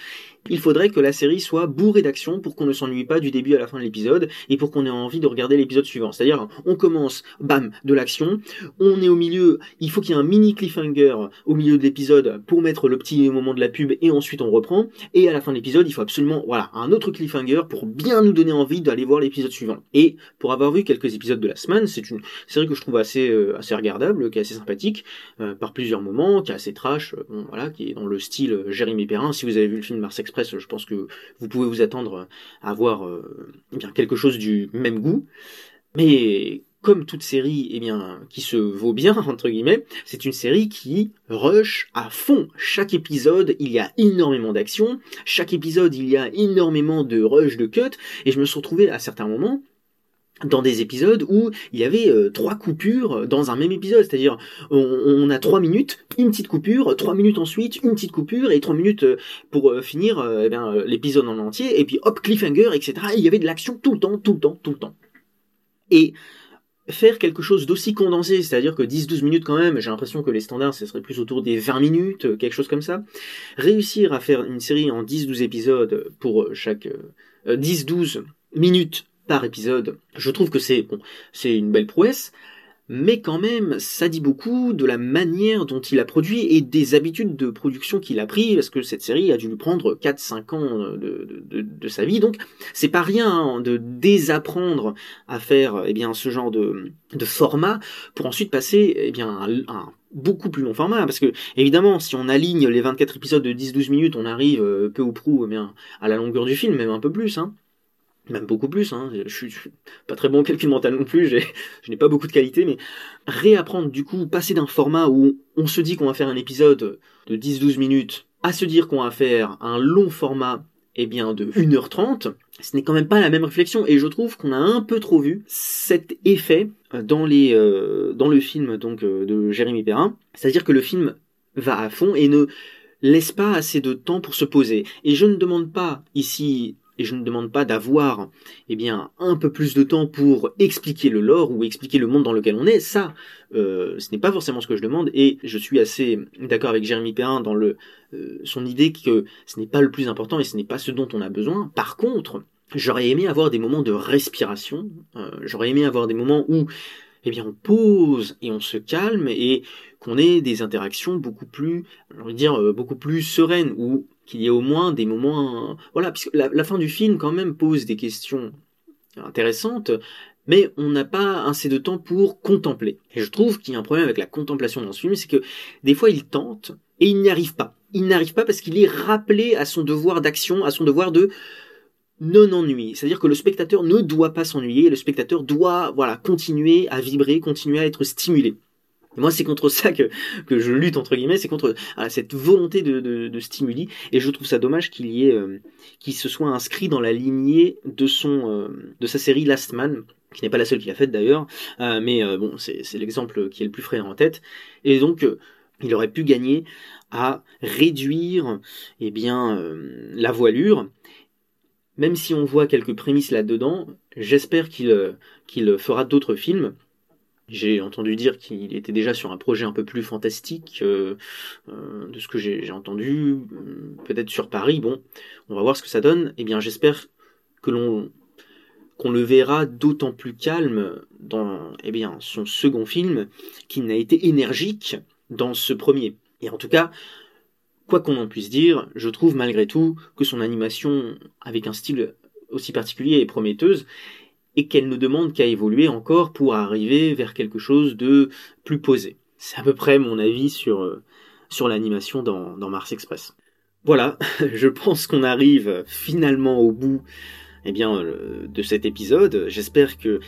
[SPEAKER 1] il faudrait que la série soit bourrée d'action pour qu'on ne s'ennuie pas du début à la fin de l'épisode et pour qu'on ait envie de regarder l'épisode suivant. C'est-à-dire, on commence, bam, de l'action, on est au milieu, il faut qu'il y ait un mini cliffhanger au milieu de l'épisode pour mettre le petit moment de la pub et ensuite on reprend. Et à la fin de l'épisode, il faut absolument, voilà, un autre cliffhanger pour bien nous donner envie d'aller voir l'épisode suivant. Et pour avoir vu quelques épisodes de la semaine, c'est une série que je trouve assez, euh, assez regardable, qui est assez sympathique, euh, par plusieurs moments, qui est assez trash, euh, bon, voilà, qui est dans le style Jérémy Perrin. Si vous avez vu le film Mars Je pense que vous pouvez vous attendre à avoir eh bien quelque chose du même goût. Mais comme toute série eh bien, qui se vaut bien, entre guillemets, c'est une série qui rush à fond. Chaque épisode, il y a énormément d'action. Chaque épisode, il y a énormément de rush, de cut. Et je me suis retrouvé à certains moments dans des épisodes où il y avait euh, trois coupures dans un même épisode, c'est-à-dire on, a trois minutes, une petite coupure, trois minutes ensuite, une petite coupure et trois minutes euh, pour euh, finir eh l'épisode en entier, et puis hop cliffhanger, etc. Et il y avait de l'action tout le temps, tout le temps, tout le temps. Et faire quelque chose d'aussi condensé, c'est-à-dire que 10-12 minutes quand même, j'ai l'impression que les standards, ce serait plus autour des 20 minutes, quelque chose comme ça. Réussir à faire une série en 10-12 épisodes pour chaque 10-12 minutes par épisode. Je trouve que c'est une belle prouesse, mais quand même, ça dit beaucoup de la manière dont il a produit et des habitudes de production qu'il a pris, parce que cette série a dû lui prendre 4-5 ans de, sa vie, donc c'est pas rien hein, de désapprendre à faire eh bien, ce genre de, format pour ensuite passer eh bien, à un, beaucoup plus long format, parce que évidemment, si on aligne les 24 épisodes de 10-12 minutes, on arrive euh, peu ou prou eh à la longueur du film, même un peu plus. Hein même beaucoup plus, hein. je, suis, pas très bon en calcul mental non plus, je n'ai pas beaucoup de qualité, mais réapprendre du coup, passer d'un format où on se dit qu'on va faire un épisode de 10-12 minutes à se dire qu'on va faire un long format eh bien de 1h30, ce n'est quand même pas la même réflexion et je trouve qu'on a un peu trop vu cet effet dans les euh, dans le film donc euh, de Jérémy Perrin, c'est-à-dire que le film va à fond et ne laisse pas assez de temps pour se poser. Et je ne demande pas ici et je ne demande pas d'avoir eh un peu plus de temps pour expliquer le lore ou expliquer le monde dans lequel on est. Ça, euh, ce n'est pas forcément ce que je demande et je suis assez d'accord avec Jérémy Perrin dans le euh, son idée que ce n'est pas le plus important et ce n'est pas ce dont on a besoin. Par contre, j'aurais aimé avoir des moments de respiration. Euh, j'aurais aimé avoir des moments où eh on pose et on se calme et qu'on ait des interactions beaucoup plus, dire, beaucoup plus sereines, qu'il y ait au moins des moments... Voilà, puisque la, fin du film quand même pose des questions intéressantes, mais on n'a pas assez de temps pour contempler. Et je trouve qu'il y a un problème avec la contemplation dans ce film, c'est que des fois il tente et il n'y arrive pas. Il n'arrive pas parce qu'il est rappelé à son devoir d'action, à son devoir de non-ennui. C'est-à-dire que le spectateur ne doit pas s'ennuyer, le spectateur doit voilà continuer à vibrer, continuer à être stimulé moi, c'est contre ça que, que je lutte, entre guillemets, c'est contre cette volonté de, de, stimuli, et je trouve ça dommage qu'il y ait, euh, qu'il se soit inscrit dans la lignée de son, euh, de sa série Last Man, qui n'est pas la seule qu'il a faite d'ailleurs, euh, mais bon, c'est, c'est l'exemple qui est le plus frais en tête, et donc, il aurait pu gagner à réduire, eh bien, la voilure, même si on voit quelques prémices là-dedans, j'espère qu'il, qu'il fera d'autres films, j'ai entendu dire qu'il était déjà sur un projet un peu plus fantastique euh, euh, de ce que j'ai entendu, euh, peut-être sur Paris. Bon, on va voir ce que ça donne. Eh bien, j'espère que l'on qu'on le verra d'autant plus calme dans eh bien, son second film qu'il n'a été énergique dans ce premier. Et en tout cas, quoi qu'on en puisse dire, je trouve malgré tout que son animation, avec un style aussi particulier et prometteuse, qu'elle ne demande qu'à évoluer encore pour arriver vers quelque chose de plus posé. C'est à peu près mon avis sur, euh, l'animation dans, dans Mars Express. Voilà, je pense qu'on arrive finalement au bout eh bien, euh, de cet épisode. J'espère que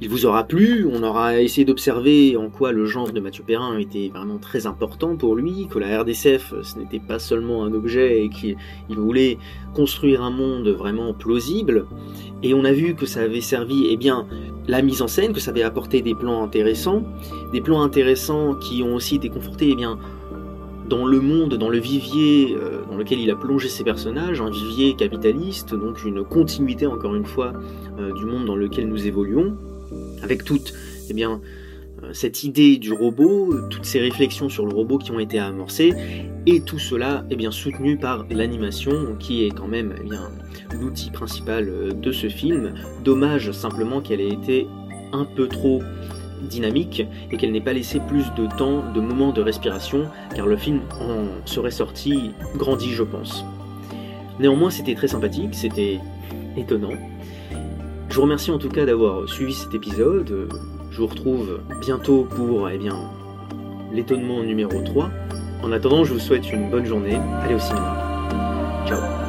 [SPEAKER 1] il vous aura plu. On aura essayé d'observer en quoi le genre de Mathieu Perrin était vraiment très important pour lui, que la RDCF ce n'était pas seulement un objet et qu'il voulait construire un monde vraiment plausible. Et on a vu que ça avait servi, eh bien, la mise en scène, que ça avait apporté des plans intéressants, des plans intéressants qui ont aussi été confortés, eh bien, dans le monde, dans le vivier euh, dans lequel il a plongé ses personnages, un vivier capitaliste, donc une continuité encore une fois euh, du monde dans lequel nous évoluons, avec toute eh bien, euh, cette idée du robot, toutes ces réflexions sur le robot qui ont été amorcées, et tout cela est bien soutenu par l'animation qui est quand même eh l'outil principal de ce film. Dommage simplement qu'elle ait été un peu trop dynamique et qu'elle n'ait pas laissé plus de temps, de moments de respiration, car le film en serait sorti grandi, je pense. Néanmoins, c'était très sympathique, c'était étonnant. Je vous remercie en tout cas d'avoir suivi cet épisode. Je vous retrouve bientôt pour eh l'étonnement numéro 3. En attendant, je vous souhaite une bonne journée. Allez au cinéma. Ciao